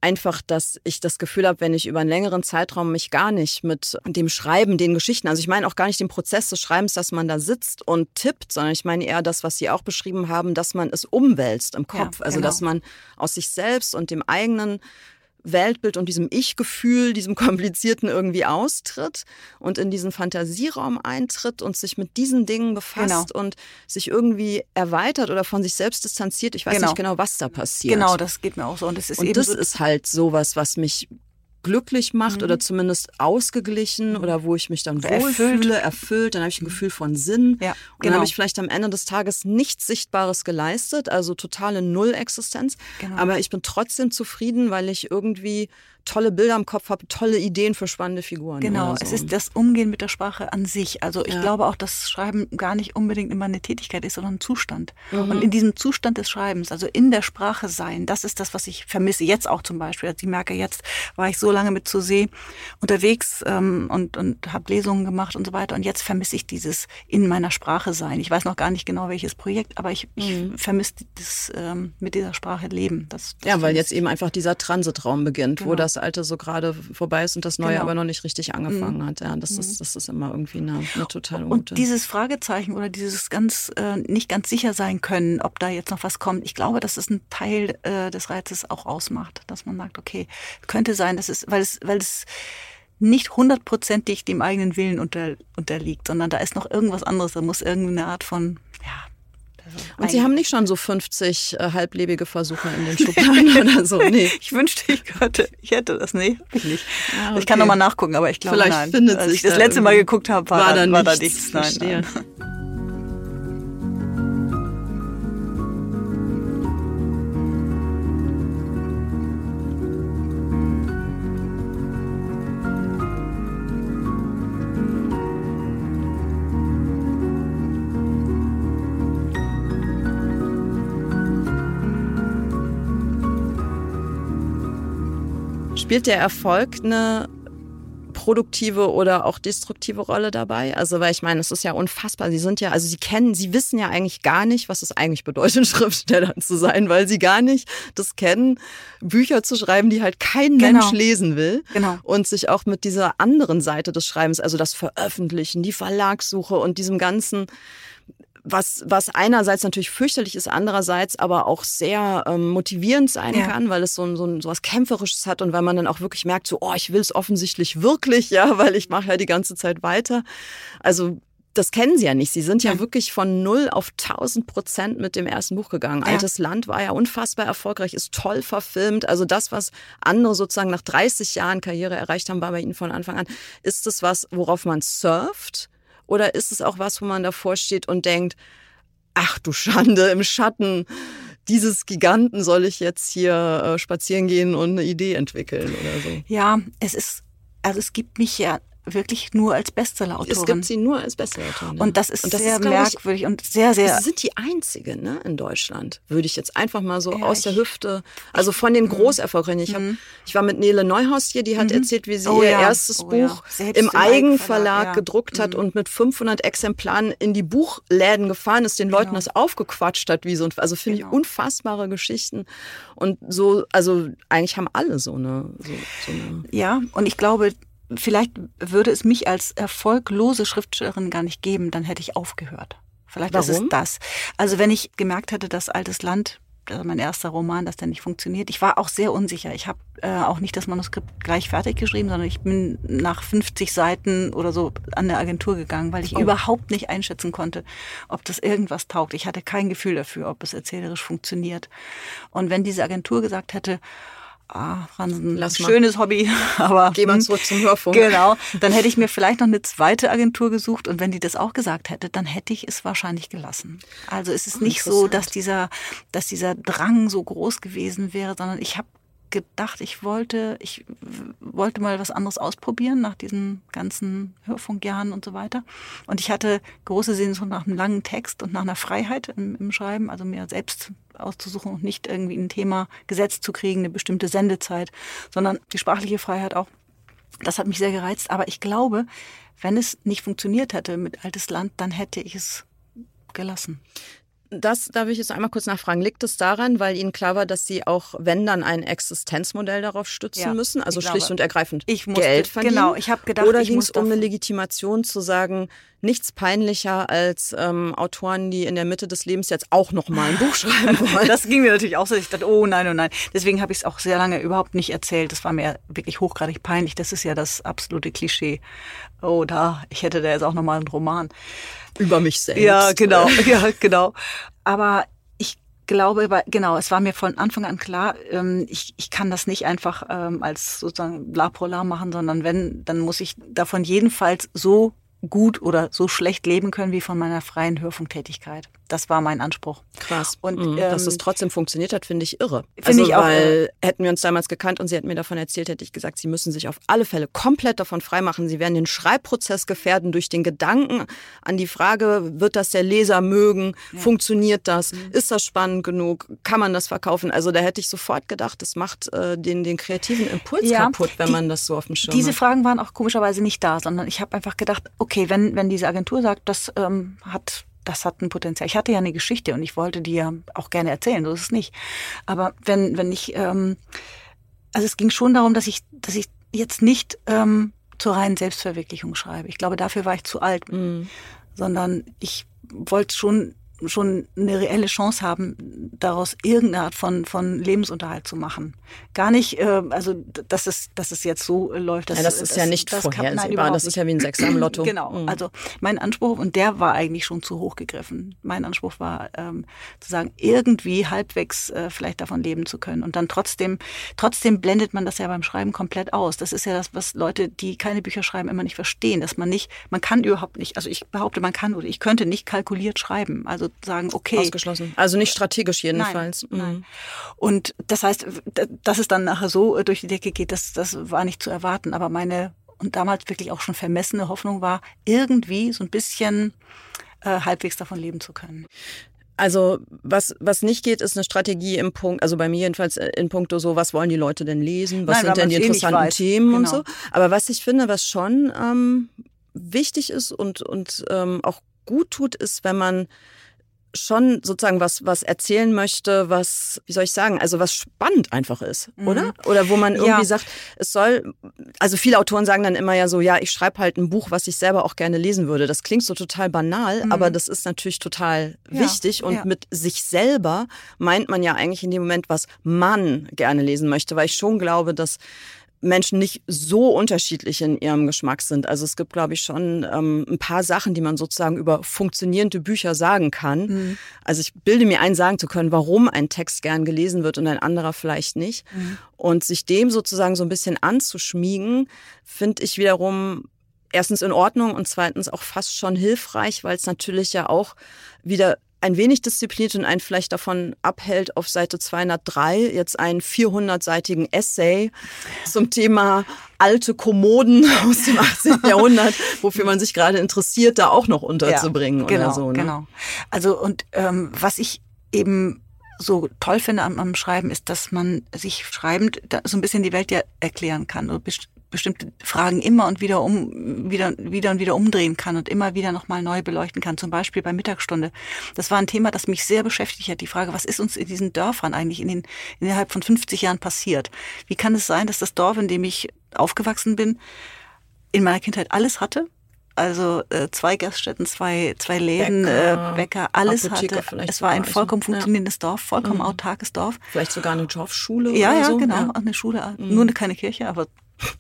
einfach, dass ich das Gefühl habe, wenn ich über einen längeren Zeitraum mich gar nicht mit dem Schreiben, den Geschichten, also ich meine auch gar nicht den Prozess des Schreibens, dass man da sitzt und tippt, sondern ich meine eher das, was Sie auch beschrieben haben, dass man es umwälzt im Kopf. Ja, also genau. dass man aus sich selbst und dem eigenen Weltbild und diesem Ich-Gefühl, diesem komplizierten irgendwie austritt und in diesen Fantasieraum eintritt und sich mit diesen Dingen befasst genau. und sich irgendwie erweitert oder von sich selbst distanziert. Ich weiß genau. nicht genau, was da passiert. Genau, das geht mir auch so. Und, das ist, und das so ist halt sowas, was mich glücklich macht mhm. oder zumindest ausgeglichen oder wo ich mich dann wohlfühle, erfüllt. Dann habe ich ein Gefühl von Sinn. Ja, und genau. dann habe ich vielleicht am Ende des Tages nichts Sichtbares geleistet, also totale Null-Existenz. Genau. Aber ich bin trotzdem zufrieden, weil ich irgendwie tolle Bilder im Kopf habe, tolle Ideen für spannende Figuren. Genau, so. es ist das Umgehen mit der Sprache an sich. Also ich ja. glaube auch, dass Schreiben gar nicht unbedingt immer eine Tätigkeit ist, sondern ein Zustand. Mhm. Und in diesem Zustand des Schreibens, also in der Sprache sein, das ist das, was ich vermisse. Jetzt auch zum Beispiel. Also ich merke, jetzt war ich so lange mit Zusee unterwegs ähm, und, und habe Lesungen gemacht und so weiter. Und jetzt vermisse ich dieses in meiner Sprache sein. Ich weiß noch gar nicht genau, welches Projekt, aber ich, ich mhm. vermisse das ähm, mit dieser Sprache leben. Das, das ja, weil jetzt eben einfach dieser Transitraum beginnt, genau. wo das das Alte so gerade vorbei ist und das Neue genau. aber noch nicht richtig angefangen mhm. hat. Ja, das, mhm. ist, das ist immer irgendwie eine, eine totale Und dieses Fragezeichen oder dieses ganz äh, nicht ganz sicher sein können, ob da jetzt noch was kommt, ich glaube, dass es ein Teil äh, des Reizes auch ausmacht, dass man sagt, okay, könnte sein, dass es, weil es, weil es nicht hundertprozentig dem eigenen Willen unter, unterliegt, sondern da ist noch irgendwas anderes, da muss irgendeine Art von ja, und Sie haben nicht schon so 50 äh, halblebige Versuche in den Schubladen oder so? Nee. Ich wünschte, ich könnte, ich hätte das. Nee, hab ich nicht. Ah, okay. Ich kann nochmal nachgucken, aber ich glaube, Vielleicht nein. Findet Als ich das letzte Mal geguckt habe, war, war, da, war da nichts. Nein, nein. Spielt der Erfolg eine produktive oder auch destruktive Rolle dabei? Also, weil ich meine, es ist ja unfassbar. Sie sind ja, also Sie kennen, Sie wissen ja eigentlich gar nicht, was es eigentlich bedeutet, Schriftsteller zu sein, weil Sie gar nicht das kennen, Bücher zu schreiben, die halt kein genau. Mensch lesen will. Genau. Und sich auch mit dieser anderen Seite des Schreibens, also das Veröffentlichen, die Verlagssuche und diesem ganzen was, was einerseits natürlich fürchterlich ist, andererseits aber auch sehr ähm, motivierend sein ja. kann, weil es so, so, so was Kämpferisches hat und weil man dann auch wirklich merkt, so, oh, ich will es offensichtlich wirklich, ja, weil ich mache ja die ganze Zeit weiter. Also das kennen Sie ja nicht. Sie sind ja, ja wirklich von null auf 1000 Prozent mit dem ersten Buch gegangen. Ja. Altes Land war ja unfassbar erfolgreich, ist toll verfilmt. Also das, was andere sozusagen nach 30 Jahren Karriere erreicht haben, war bei Ihnen von Anfang an. Ist es was, worauf man surft? Oder ist es auch was, wo man davor steht und denkt, ach du Schande, im Schatten dieses Giganten soll ich jetzt hier äh, spazieren gehen und eine Idee entwickeln oder so? Ja, es ist, also es gibt mich ja wirklich nur als Bestsellerautorin. Es gibt sie nur als Bestsellerautorin. Und das ist und das sehr ist, merkwürdig ich, und sehr, sehr. Sie sind die einzige ne, in Deutschland, würde ich jetzt einfach mal so ja, aus der Hüfte. Also von den mhm. Großerfolgreichen. Ich, hab, mhm. ich war mit Nele Neuhaus hier, die hat mhm. erzählt, wie sie oh, ihr ja. erstes oh, Buch ja. im Eigenverlag ja. gedruckt hat und mit 500 Exemplaren in die Buchläden gefahren ist, den Leuten genau. das aufgequatscht hat, wie so ein, also finde genau. ich unfassbare Geschichten. Und so, also eigentlich haben alle so eine, so, so eine. Ja, und ich glaube, vielleicht würde es mich als erfolglose Schriftstellerin gar nicht geben, dann hätte ich aufgehört. Vielleicht Warum? ist es das. Also wenn ich gemerkt hätte, dass Altes Land also mein erster Roman, dass der nicht funktioniert. Ich war auch sehr unsicher. Ich habe äh, auch nicht das Manuskript gleich fertig geschrieben, sondern ich bin nach 50 Seiten oder so an der Agentur gegangen, weil ich oh. überhaupt nicht einschätzen konnte, ob das irgendwas taugt. Ich hatte kein Gefühl dafür, ob es erzählerisch funktioniert. Und wenn diese Agentur gesagt hätte, ah, Fransen, Lass schönes mal. Hobby, aber. Geh mal hm, zurück zum Hörfunk. Genau. Dann hätte ich mir vielleicht noch eine zweite Agentur gesucht und wenn die das auch gesagt hätte, dann hätte ich es wahrscheinlich gelassen. Also es ist oh, nicht so, dass dieser, dass dieser Drang so groß gewesen wäre, sondern ich habe gedacht, ich wollte, ich wollte mal was anderes ausprobieren nach diesen ganzen Hörfunkjahren und so weiter. Und ich hatte große Sehnsucht nach einem langen Text und nach einer Freiheit im, im Schreiben, also mir selbst auszusuchen und nicht irgendwie ein Thema gesetzt zu kriegen, eine bestimmte Sendezeit, sondern die sprachliche Freiheit auch. Das hat mich sehr gereizt. Aber ich glaube, wenn es nicht funktioniert hätte mit Altes Land, dann hätte ich es gelassen. Das darf ich jetzt einmal kurz nachfragen. Liegt es daran, weil Ihnen klar war, dass Sie auch, wenn dann ein Existenzmodell darauf stützen ja, müssen, also schlicht glaube, und ergreifend Geld verdienen? Genau, ich habe gedacht, oder ging es um eine Legitimation zu sagen, nichts peinlicher als ähm, Autoren, die in der Mitte des Lebens jetzt auch noch mal ein Buch schreiben wollen. Das ging mir natürlich auch so. Ich dachte, oh nein, oh nein. Deswegen habe ich es auch sehr lange überhaupt nicht erzählt. Das war mir wirklich hochgradig peinlich. Das ist ja das absolute Klischee. Oh, da, ich hätte da jetzt auch noch mal einen Roman über mich selbst. Ja, genau, ja, genau. Aber ich glaube, genau, es war mir von Anfang an klar, ähm, ich, ich kann das nicht einfach ähm, als sozusagen La Polar machen, sondern wenn, dann muss ich davon jedenfalls so gut oder so schlecht leben können wie von meiner freien Hörfunktätigkeit. Das war mein Anspruch. Krass. Und mhm. ähm, dass es trotzdem funktioniert hat, finde ich irre. Finde also, ich auch. Weil hätten wir uns damals gekannt und sie hätten mir davon erzählt, hätte ich gesagt, sie müssen sich auf alle Fälle komplett davon freimachen. Sie werden den Schreibprozess gefährden durch den Gedanken an die Frage, wird das der Leser mögen? Ja. Funktioniert das? Mhm. Ist das spannend genug? Kann man das verkaufen? Also da hätte ich sofort gedacht, das macht äh, den, den kreativen Impuls ja, kaputt, wenn die, man das so auf dem Schirm Diese hat. Fragen waren auch komischerweise nicht da, sondern ich habe einfach gedacht, okay, wenn, wenn diese Agentur sagt, das ähm, hat das hat ein Potenzial. Ich hatte ja eine Geschichte und ich wollte die ja auch gerne erzählen, so ist es nicht. Aber wenn, wenn ich, ähm, also es ging schon darum, dass ich, dass ich jetzt nicht ähm, zur reinen Selbstverwirklichung schreibe. Ich glaube, dafür war ich zu alt. Mhm. Sondern ich wollte schon schon eine reelle Chance haben, daraus irgendeine Art von, von Lebensunterhalt zu machen. Gar nicht, äh, also dass es, dass es jetzt so läuft. Dass, ja, das ist das, ja nicht das vorhersehbar, das ist ja wie ein Sechser im Lotto. genau, mhm. also mein Anspruch, und der war eigentlich schon zu hoch gegriffen. Mein Anspruch war, ähm, zu sagen, irgendwie halbwegs äh, vielleicht davon leben zu können. Und dann trotzdem, trotzdem blendet man das ja beim Schreiben komplett aus. Das ist ja das, was Leute, die keine Bücher schreiben, immer nicht verstehen, dass man nicht, man kann überhaupt nicht, also ich behaupte, man kann oder ich könnte nicht kalkuliert schreiben. Also sagen, okay. Ausgeschlossen. Also nicht strategisch jedenfalls. Nein, nein. Mhm. Und das heißt, dass es dann nachher so äh, durch die Decke geht, das, das war nicht zu erwarten. Aber meine und damals wirklich auch schon vermessene Hoffnung war, irgendwie so ein bisschen äh, halbwegs davon leben zu können. Also was, was nicht geht, ist eine Strategie im Punkt, also bei mir jedenfalls äh, in puncto so, was wollen die Leute denn lesen, was Nein, sind denn die eh interessanten eh Themen genau. und so. Aber was ich finde, was schon ähm, wichtig ist und, und ähm, auch gut tut, ist, wenn man schon sozusagen was, was erzählen möchte, was, wie soll ich sagen, also was spannend einfach ist, mhm. oder? Oder wo man irgendwie ja. sagt, es soll, also viele Autoren sagen dann immer ja so, ja, ich schreibe halt ein Buch, was ich selber auch gerne lesen würde. Das klingt so total banal, mhm. aber das ist natürlich total ja. wichtig und ja. mit sich selber meint man ja eigentlich in dem Moment, was man gerne lesen möchte, weil ich schon glaube, dass Menschen nicht so unterschiedlich in ihrem Geschmack sind. Also es gibt, glaube ich, schon ähm, ein paar Sachen, die man sozusagen über funktionierende Bücher sagen kann. Mhm. Also ich bilde mir ein, sagen zu können, warum ein Text gern gelesen wird und ein anderer vielleicht nicht. Mhm. Und sich dem sozusagen so ein bisschen anzuschmiegen, finde ich wiederum erstens in Ordnung und zweitens auch fast schon hilfreich, weil es natürlich ja auch wieder ein wenig diszipliniert und einen vielleicht davon abhält, auf Seite 203 jetzt einen 400-seitigen Essay zum Thema alte Kommoden aus dem 18. Jahrhundert, wofür man sich gerade interessiert, da auch noch unterzubringen ja, genau, oder so. Ne? Genau. Also und ähm, was ich eben so toll finde am, am, Schreiben, ist, dass man sich schreibend so ein bisschen die Welt ja erklären kann bestimmte Fragen immer und wieder um wieder wieder und wieder umdrehen kann und immer wieder nochmal neu beleuchten kann. Zum Beispiel bei Mittagsstunde. Das war ein Thema, das mich sehr beschäftigt hat. Die Frage, was ist uns in diesen Dörfern eigentlich in den innerhalb von 50 Jahren passiert? Wie kann es sein, dass das Dorf, in dem ich aufgewachsen bin, in meiner Kindheit alles hatte? also äh, zwei Gaststätten, zwei, zwei Läden, Bäcker, äh, Bäcker alles Apotheke hatte. Es war ein vollkommen funktionierendes ja. Dorf, vollkommen mhm. autarkes Dorf. Vielleicht sogar eine Dorfschule ja, oder ja, so. Genau, ja, genau, eine Schule, mhm. nur keine Kirche, aber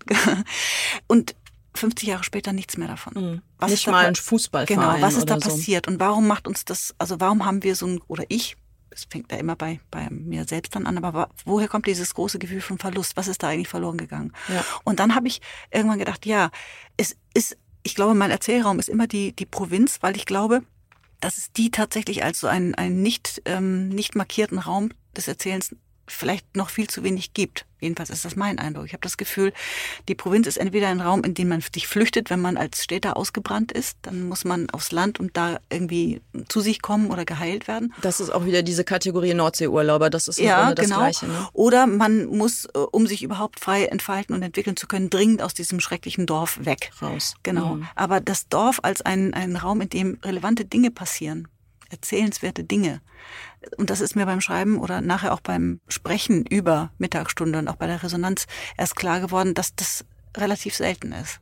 und 50 Jahre später nichts mehr davon. Mhm. Nicht mal ein Fußballverein. Genau, was ist da so. passiert und warum macht uns das, also warum haben wir so ein, oder ich, es fängt da immer bei, bei mir selbst dann an, aber woher kommt dieses große Gefühl von Verlust? Was ist da eigentlich verloren gegangen? Ja. Und dann habe ich irgendwann gedacht, ja, es ist, ich glaube, mein Erzählraum ist immer die, die Provinz, weil ich glaube, dass es die tatsächlich als so einen, einen nicht, ähm, nicht markierten Raum des Erzählens vielleicht noch viel zu wenig gibt. Jedenfalls ist das mein Eindruck. Ich habe das Gefühl, die Provinz ist entweder ein Raum, in den man sich flüchtet, wenn man als Städter ausgebrannt ist. Dann muss man aufs Land und da irgendwie zu sich kommen oder geheilt werden. Das ist auch wieder diese Kategorie Nordseeurlauber. Das ist ja, das genau. Gleiche. Ne? Oder man muss, äh, um sich überhaupt frei entfalten und entwickeln zu können, dringend aus diesem schrecklichen Dorf weg. Raus. Genau. Mhm. Aber das Dorf als ein, ein Raum, in dem relevante Dinge passieren, erzählenswerte Dinge. Und das ist mir beim Schreiben oder nachher auch beim Sprechen über Mittagsstunde und auch bei der Resonanz erst klar geworden, dass das relativ selten ist.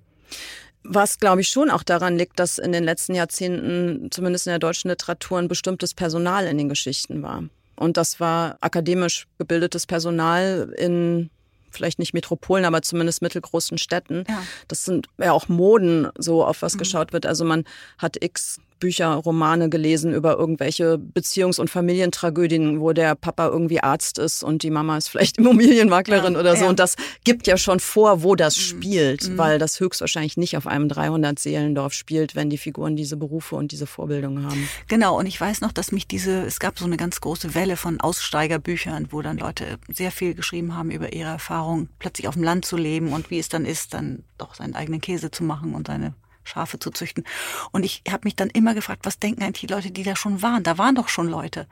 Was, glaube ich, schon auch daran liegt, dass in den letzten Jahrzehnten, zumindest in der deutschen Literatur, ein bestimmtes Personal in den Geschichten war. Und das war akademisch gebildetes Personal in vielleicht nicht Metropolen, aber zumindest mittelgroßen Städten. Ja. Das sind ja auch Moden, so auf was mhm. geschaut wird. Also man hat x Bücher, Romane gelesen über irgendwelche Beziehungs- und Familientragödien, wo der Papa irgendwie Arzt ist und die Mama ist vielleicht Immobilienmaklerin ja, oder so. Ja. Und das gibt ja schon vor, wo das mhm. spielt, mhm. weil das höchstwahrscheinlich nicht auf einem 300-Seelendorf spielt, wenn die Figuren diese Berufe und diese Vorbildungen haben. Genau. Und ich weiß noch, dass mich diese, es gab so eine ganz große Welle von Aussteigerbüchern, wo dann Leute sehr viel geschrieben haben über ihre Erfahrung, plötzlich auf dem Land zu leben und wie es dann ist, dann doch seinen eigenen Käse zu machen und seine Schafe zu züchten. Und ich habe mich dann immer gefragt, was denken eigentlich die Leute, die da schon waren? Da waren doch schon Leute.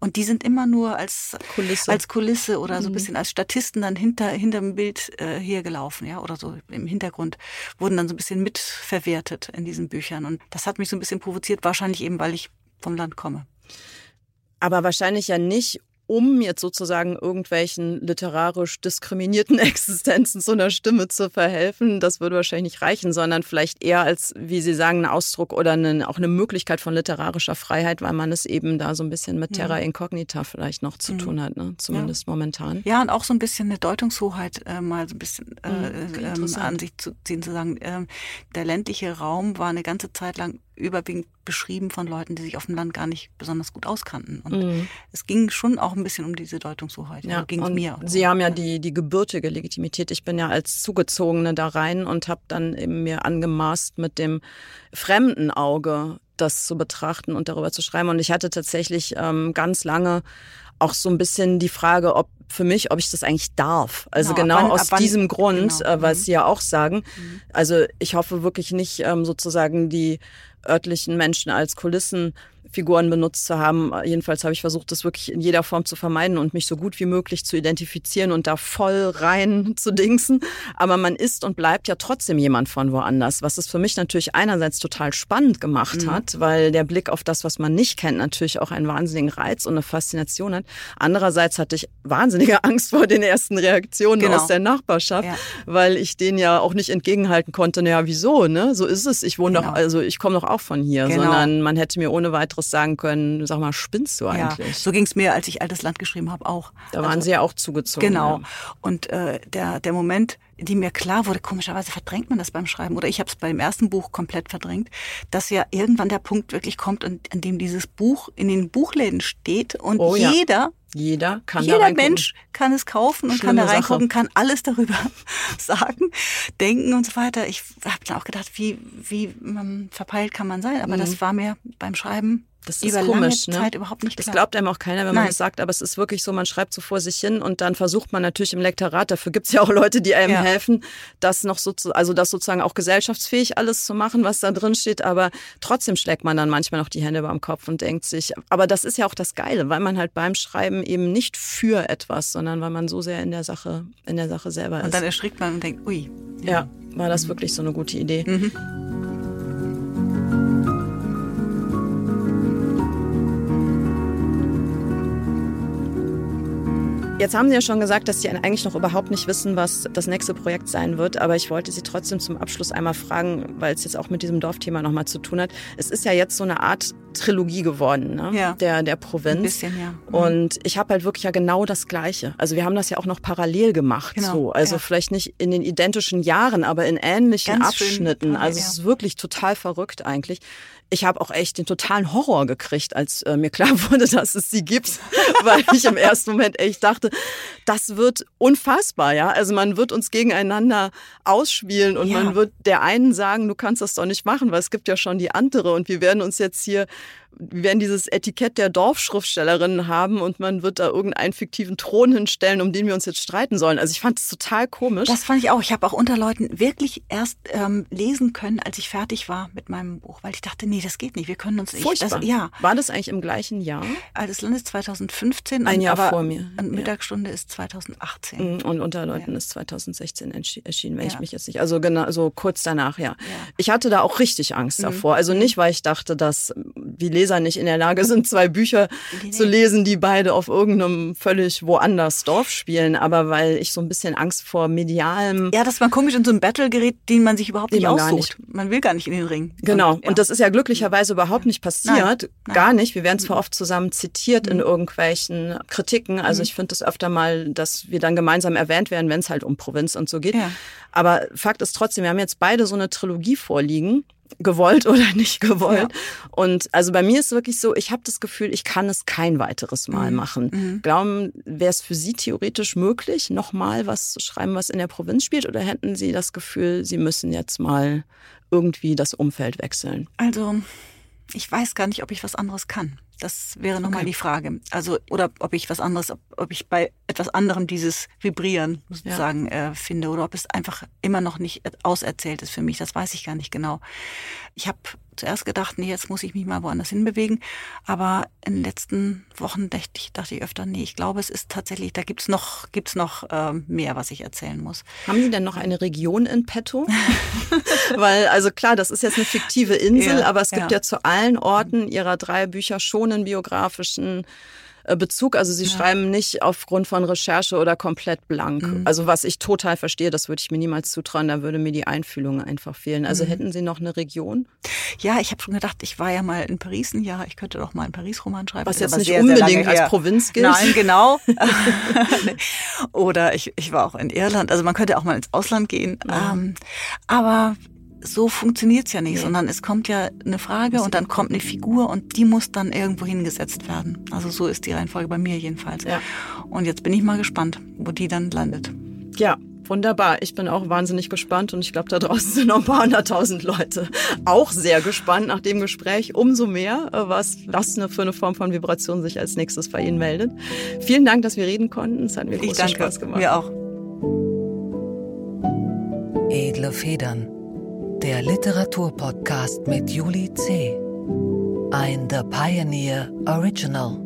Und die sind immer nur als Kulisse, als Kulisse oder so ein mhm. bisschen als Statisten dann hinter hinterm Bild äh, hier gelaufen, ja, oder so im Hintergrund wurden dann so ein bisschen mitverwertet in diesen Büchern. Und das hat mich so ein bisschen provoziert, wahrscheinlich eben, weil ich vom Land komme. Aber wahrscheinlich ja nicht, um jetzt sozusagen irgendwelchen literarisch diskriminierten Existenzen zu einer Stimme zu verhelfen. Das würde wahrscheinlich nicht reichen, sondern vielleicht eher als, wie Sie sagen, ein Ausdruck oder eine, auch eine Möglichkeit von literarischer Freiheit, weil man es eben da so ein bisschen mit Terra Incognita vielleicht noch zu mhm. tun hat, ne? zumindest ja. momentan. Ja, und auch so ein bisschen eine Deutungshoheit äh, mal so ein bisschen äh, mhm, ähm, an sich zu ziehen, zu sagen, äh, der ländliche Raum war eine ganze Zeit lang überwiegend beschrieben von Leuten, die sich auf dem Land gar nicht besonders gut auskannten. Und mhm. es ging schon auch ein bisschen um diese Deutungshoheit. Ja, ging es mir. Auch. Sie haben ja die, die gebürtige Legitimität. Ich bin ja als Zugezogene da rein und habe dann eben mir angemaßt, mit dem fremden Auge das zu betrachten und darüber zu schreiben. Und ich hatte tatsächlich ähm, ganz lange auch so ein bisschen die Frage, ob für mich, ob ich das eigentlich darf. Also genau, genau wann, aus wann, diesem Grund, genau. äh, weil mhm. Sie ja auch sagen. Mhm. Also ich hoffe wirklich nicht ähm, sozusagen die örtlichen Menschen als Kulissen Figuren benutzt zu haben. Jedenfalls habe ich versucht, das wirklich in jeder Form zu vermeiden und mich so gut wie möglich zu identifizieren und da voll rein zu dingsen. Aber man ist und bleibt ja trotzdem jemand von woanders, was es für mich natürlich einerseits total spannend gemacht mhm. hat, weil der Blick auf das, was man nicht kennt, natürlich auch einen wahnsinnigen Reiz und eine Faszination hat. Andererseits hatte ich wahnsinnige Angst vor den ersten Reaktionen genau. aus der Nachbarschaft, ja. weil ich denen ja auch nicht entgegenhalten konnte, naja, wieso, ne? So ist es. Ich wohne genau. doch, also ich komme doch auch von hier, genau. sondern man hätte mir ohne weiteres anderes sagen können, sag mal, spinnst du eigentlich? Ja, so ging es mir, als ich Altes Land geschrieben habe, auch. Da waren also, Sie ja auch zugezogen. Genau. Ja. Und äh, der, der Moment, in dem mir klar wurde, komischerweise verdrängt man das beim Schreiben, oder ich habe es bei dem ersten Buch komplett verdrängt, dass ja irgendwann der Punkt wirklich kommt, an, an dem dieses Buch in den Buchläden steht und oh, jeder ja. Jeder kann Jeder Mensch kann es kaufen und Schlimme kann da reingucken, Sache. kann alles darüber sagen, denken und so weiter. Ich habe dann auch gedacht, wie, wie ähm, verpeilt kann man sein? Aber mhm. das war mir beim Schreiben das ist über komisch, lange ne? Zeit überhaupt nicht klar. Das glaubt einem auch keiner, wenn Nein. man das sagt, aber es ist wirklich so, man schreibt so vor sich hin und dann versucht man natürlich im Lektorat, dafür gibt es ja auch Leute, die einem ja. helfen, das noch so zu, also das sozusagen auch gesellschaftsfähig alles zu machen, was da drin steht, aber trotzdem schlägt man dann manchmal noch die Hände beim Kopf und denkt sich, aber das ist ja auch das Geile, weil man halt beim Schreiben eben nicht für etwas, sondern weil man so sehr in der Sache, in der Sache selber ist. Und dann erschrickt man und denkt, ui. Ja, ja war das wirklich so eine gute Idee. Mhm. Jetzt haben Sie ja schon gesagt, dass Sie eigentlich noch überhaupt nicht wissen, was das nächste Projekt sein wird. Aber ich wollte Sie trotzdem zum Abschluss einmal fragen, weil es jetzt auch mit diesem Dorfthema nochmal zu tun hat. Es ist ja jetzt so eine Art Trilogie geworden, ne? Ja. der, der Provinz. Ein bisschen, ja. Mhm. Und ich habe halt wirklich ja genau das Gleiche. Also wir haben das ja auch noch parallel gemacht. Genau, So. Also ja. vielleicht nicht in den identischen Jahren, aber in ähnlichen Ganz schön Abschnitten. parallel, also ja. es ist wirklich total verrückt eigentlich. Ich habe auch echt den totalen Horror gekriegt, als äh, mir klar wurde, dass es sie gibt, weil ich im ersten Moment echt dachte, das wird unfassbar, ja. Also man wird uns gegeneinander ausspielen und Ja. man wird der einen sagen, du kannst das doch nicht machen, weil es gibt ja schon die andere und wir werden uns jetzt hier wir werden dieses Etikett der Dorfschriftstellerinnen haben und man wird da irgendeinen fiktiven Thron hinstellen, um den wir uns jetzt streiten sollen. Also ich fand es total komisch. Das fand ich auch. Ich habe auch unter Leuten wirklich erst ähm, lesen können, als ich fertig war mit meinem Buch, weil ich dachte, nee, das geht nicht. Wir können uns nicht. Furchtbar. Das, ja, War das eigentlich im gleichen Jahr? Altes Land ist 2015. Ein Jahr vor mir, Und ja. Mittagsstunde ist 2018. Mm, Und unter Leuten ist 2016 entschi- erschienen, wenn ich Ja. mich jetzt nicht. Also genau, so kurz danach, ja. Ja. Mhm. Ich hatte da auch richtig Angst davor. Also nicht, weil ich dachte, dass die Leser nicht in der Lage sind, zwei Bücher Nee, zu lesen, die beide auf irgendeinem völlig woanders Dorf spielen, aber weil ich so ein bisschen Angst vor medialem Ja, dass man komisch in so ein Battle gerät, den man sich überhaupt nicht aussucht. Man will gar nicht in den Ring. Genau. Und, ja. Und das ist ja glücklicherweise überhaupt nicht passiert. Nein, nein. Mhm. Gar nicht. Wir werden zwar oft zusammen zitiert in irgendwelchen Kritiken. Mhm. Also ich finde es öfter mal, dass wir dann gemeinsam erwähnt werden, wenn es halt um Provinz und so geht. Ja. Aber Fakt ist trotzdem, wir haben jetzt beide so eine Trilogie vorliegen. Gewollt oder nicht gewollt. Und also bei mir ist wirklich so, ich habe das Gefühl, ich kann es kein weiteres Mal Mhm. machen. Glauben, wäre es für Sie theoretisch möglich, nochmal was zu schreiben, was in der Provinz spielt? Oder hätten Sie das Gefühl, Sie müssen jetzt mal irgendwie das Umfeld wechseln? Also, ich weiß gar nicht, ob ich was anderes kann. Das wäre nochmal Okay. die Frage. Also, oder ob ich was anderes, ob, ob ich bei etwas anderem dieses Vibrieren sozusagen äh, finde oder ob es einfach immer noch nicht auserzählt ist für mich. Das weiß ich gar nicht genau. Ich habe zuerst gedacht, nee, jetzt muss ich mich mal woanders hinbewegen. Aber in den letzten Wochen dachte ich, dachte ich öfter, nee, ich glaube, es ist tatsächlich, da gibt's noch, gibt's noch ähm, mehr, was ich erzählen muss. Haben Sie denn noch eine Region in petto? Weil, also klar, das ist jetzt eine fiktive Insel, Ja, aber es gibt ja. ja zu allen Orten Ihrer drei Bücher schon einen biografischen äh, Bezug. Also Sie schreiben nicht aufgrund von Recherche oder komplett blank. Mhm. Also was ich total verstehe, das würde ich mir niemals zutrauen, da würde mir die Einfühlung einfach fehlen. Also Mhm. hätten Sie noch eine Region? Ja, ich habe schon gedacht, ich war ja mal in Paris ein Jahr, ich könnte doch mal einen Paris-Roman schreiben. Was jetzt nicht sehr, sehr unbedingt als her. Provinz gilt. Nein, genau. Oder ich, ich war auch in Irland. Also man könnte auch mal ins Ausland gehen. Ähm, aber so funktioniert's ja nicht, sondern es kommt ja eine Frage und dann kommt eine Figur und die muss dann irgendwo hingesetzt werden. Also so ist die Reihenfolge bei mir jedenfalls. Ja. Und jetzt bin ich mal gespannt, wo die dann landet. Ja, wunderbar. Ich bin auch wahnsinnig gespannt und ich glaube, da draußen sind noch ein paar hunderttausend Leute auch sehr gespannt nach dem Gespräch. Umso mehr, äh, was das eine, für eine Form von Vibration sich als nächstes bei Ihnen meldet. Vielen Dank, dass wir reden konnten. Es hat mir Ich großen danke. Spaß gemacht. Mir auch. Edle Federn. Der Literaturpodcast mit Juli C. Ein The Pioneer Original.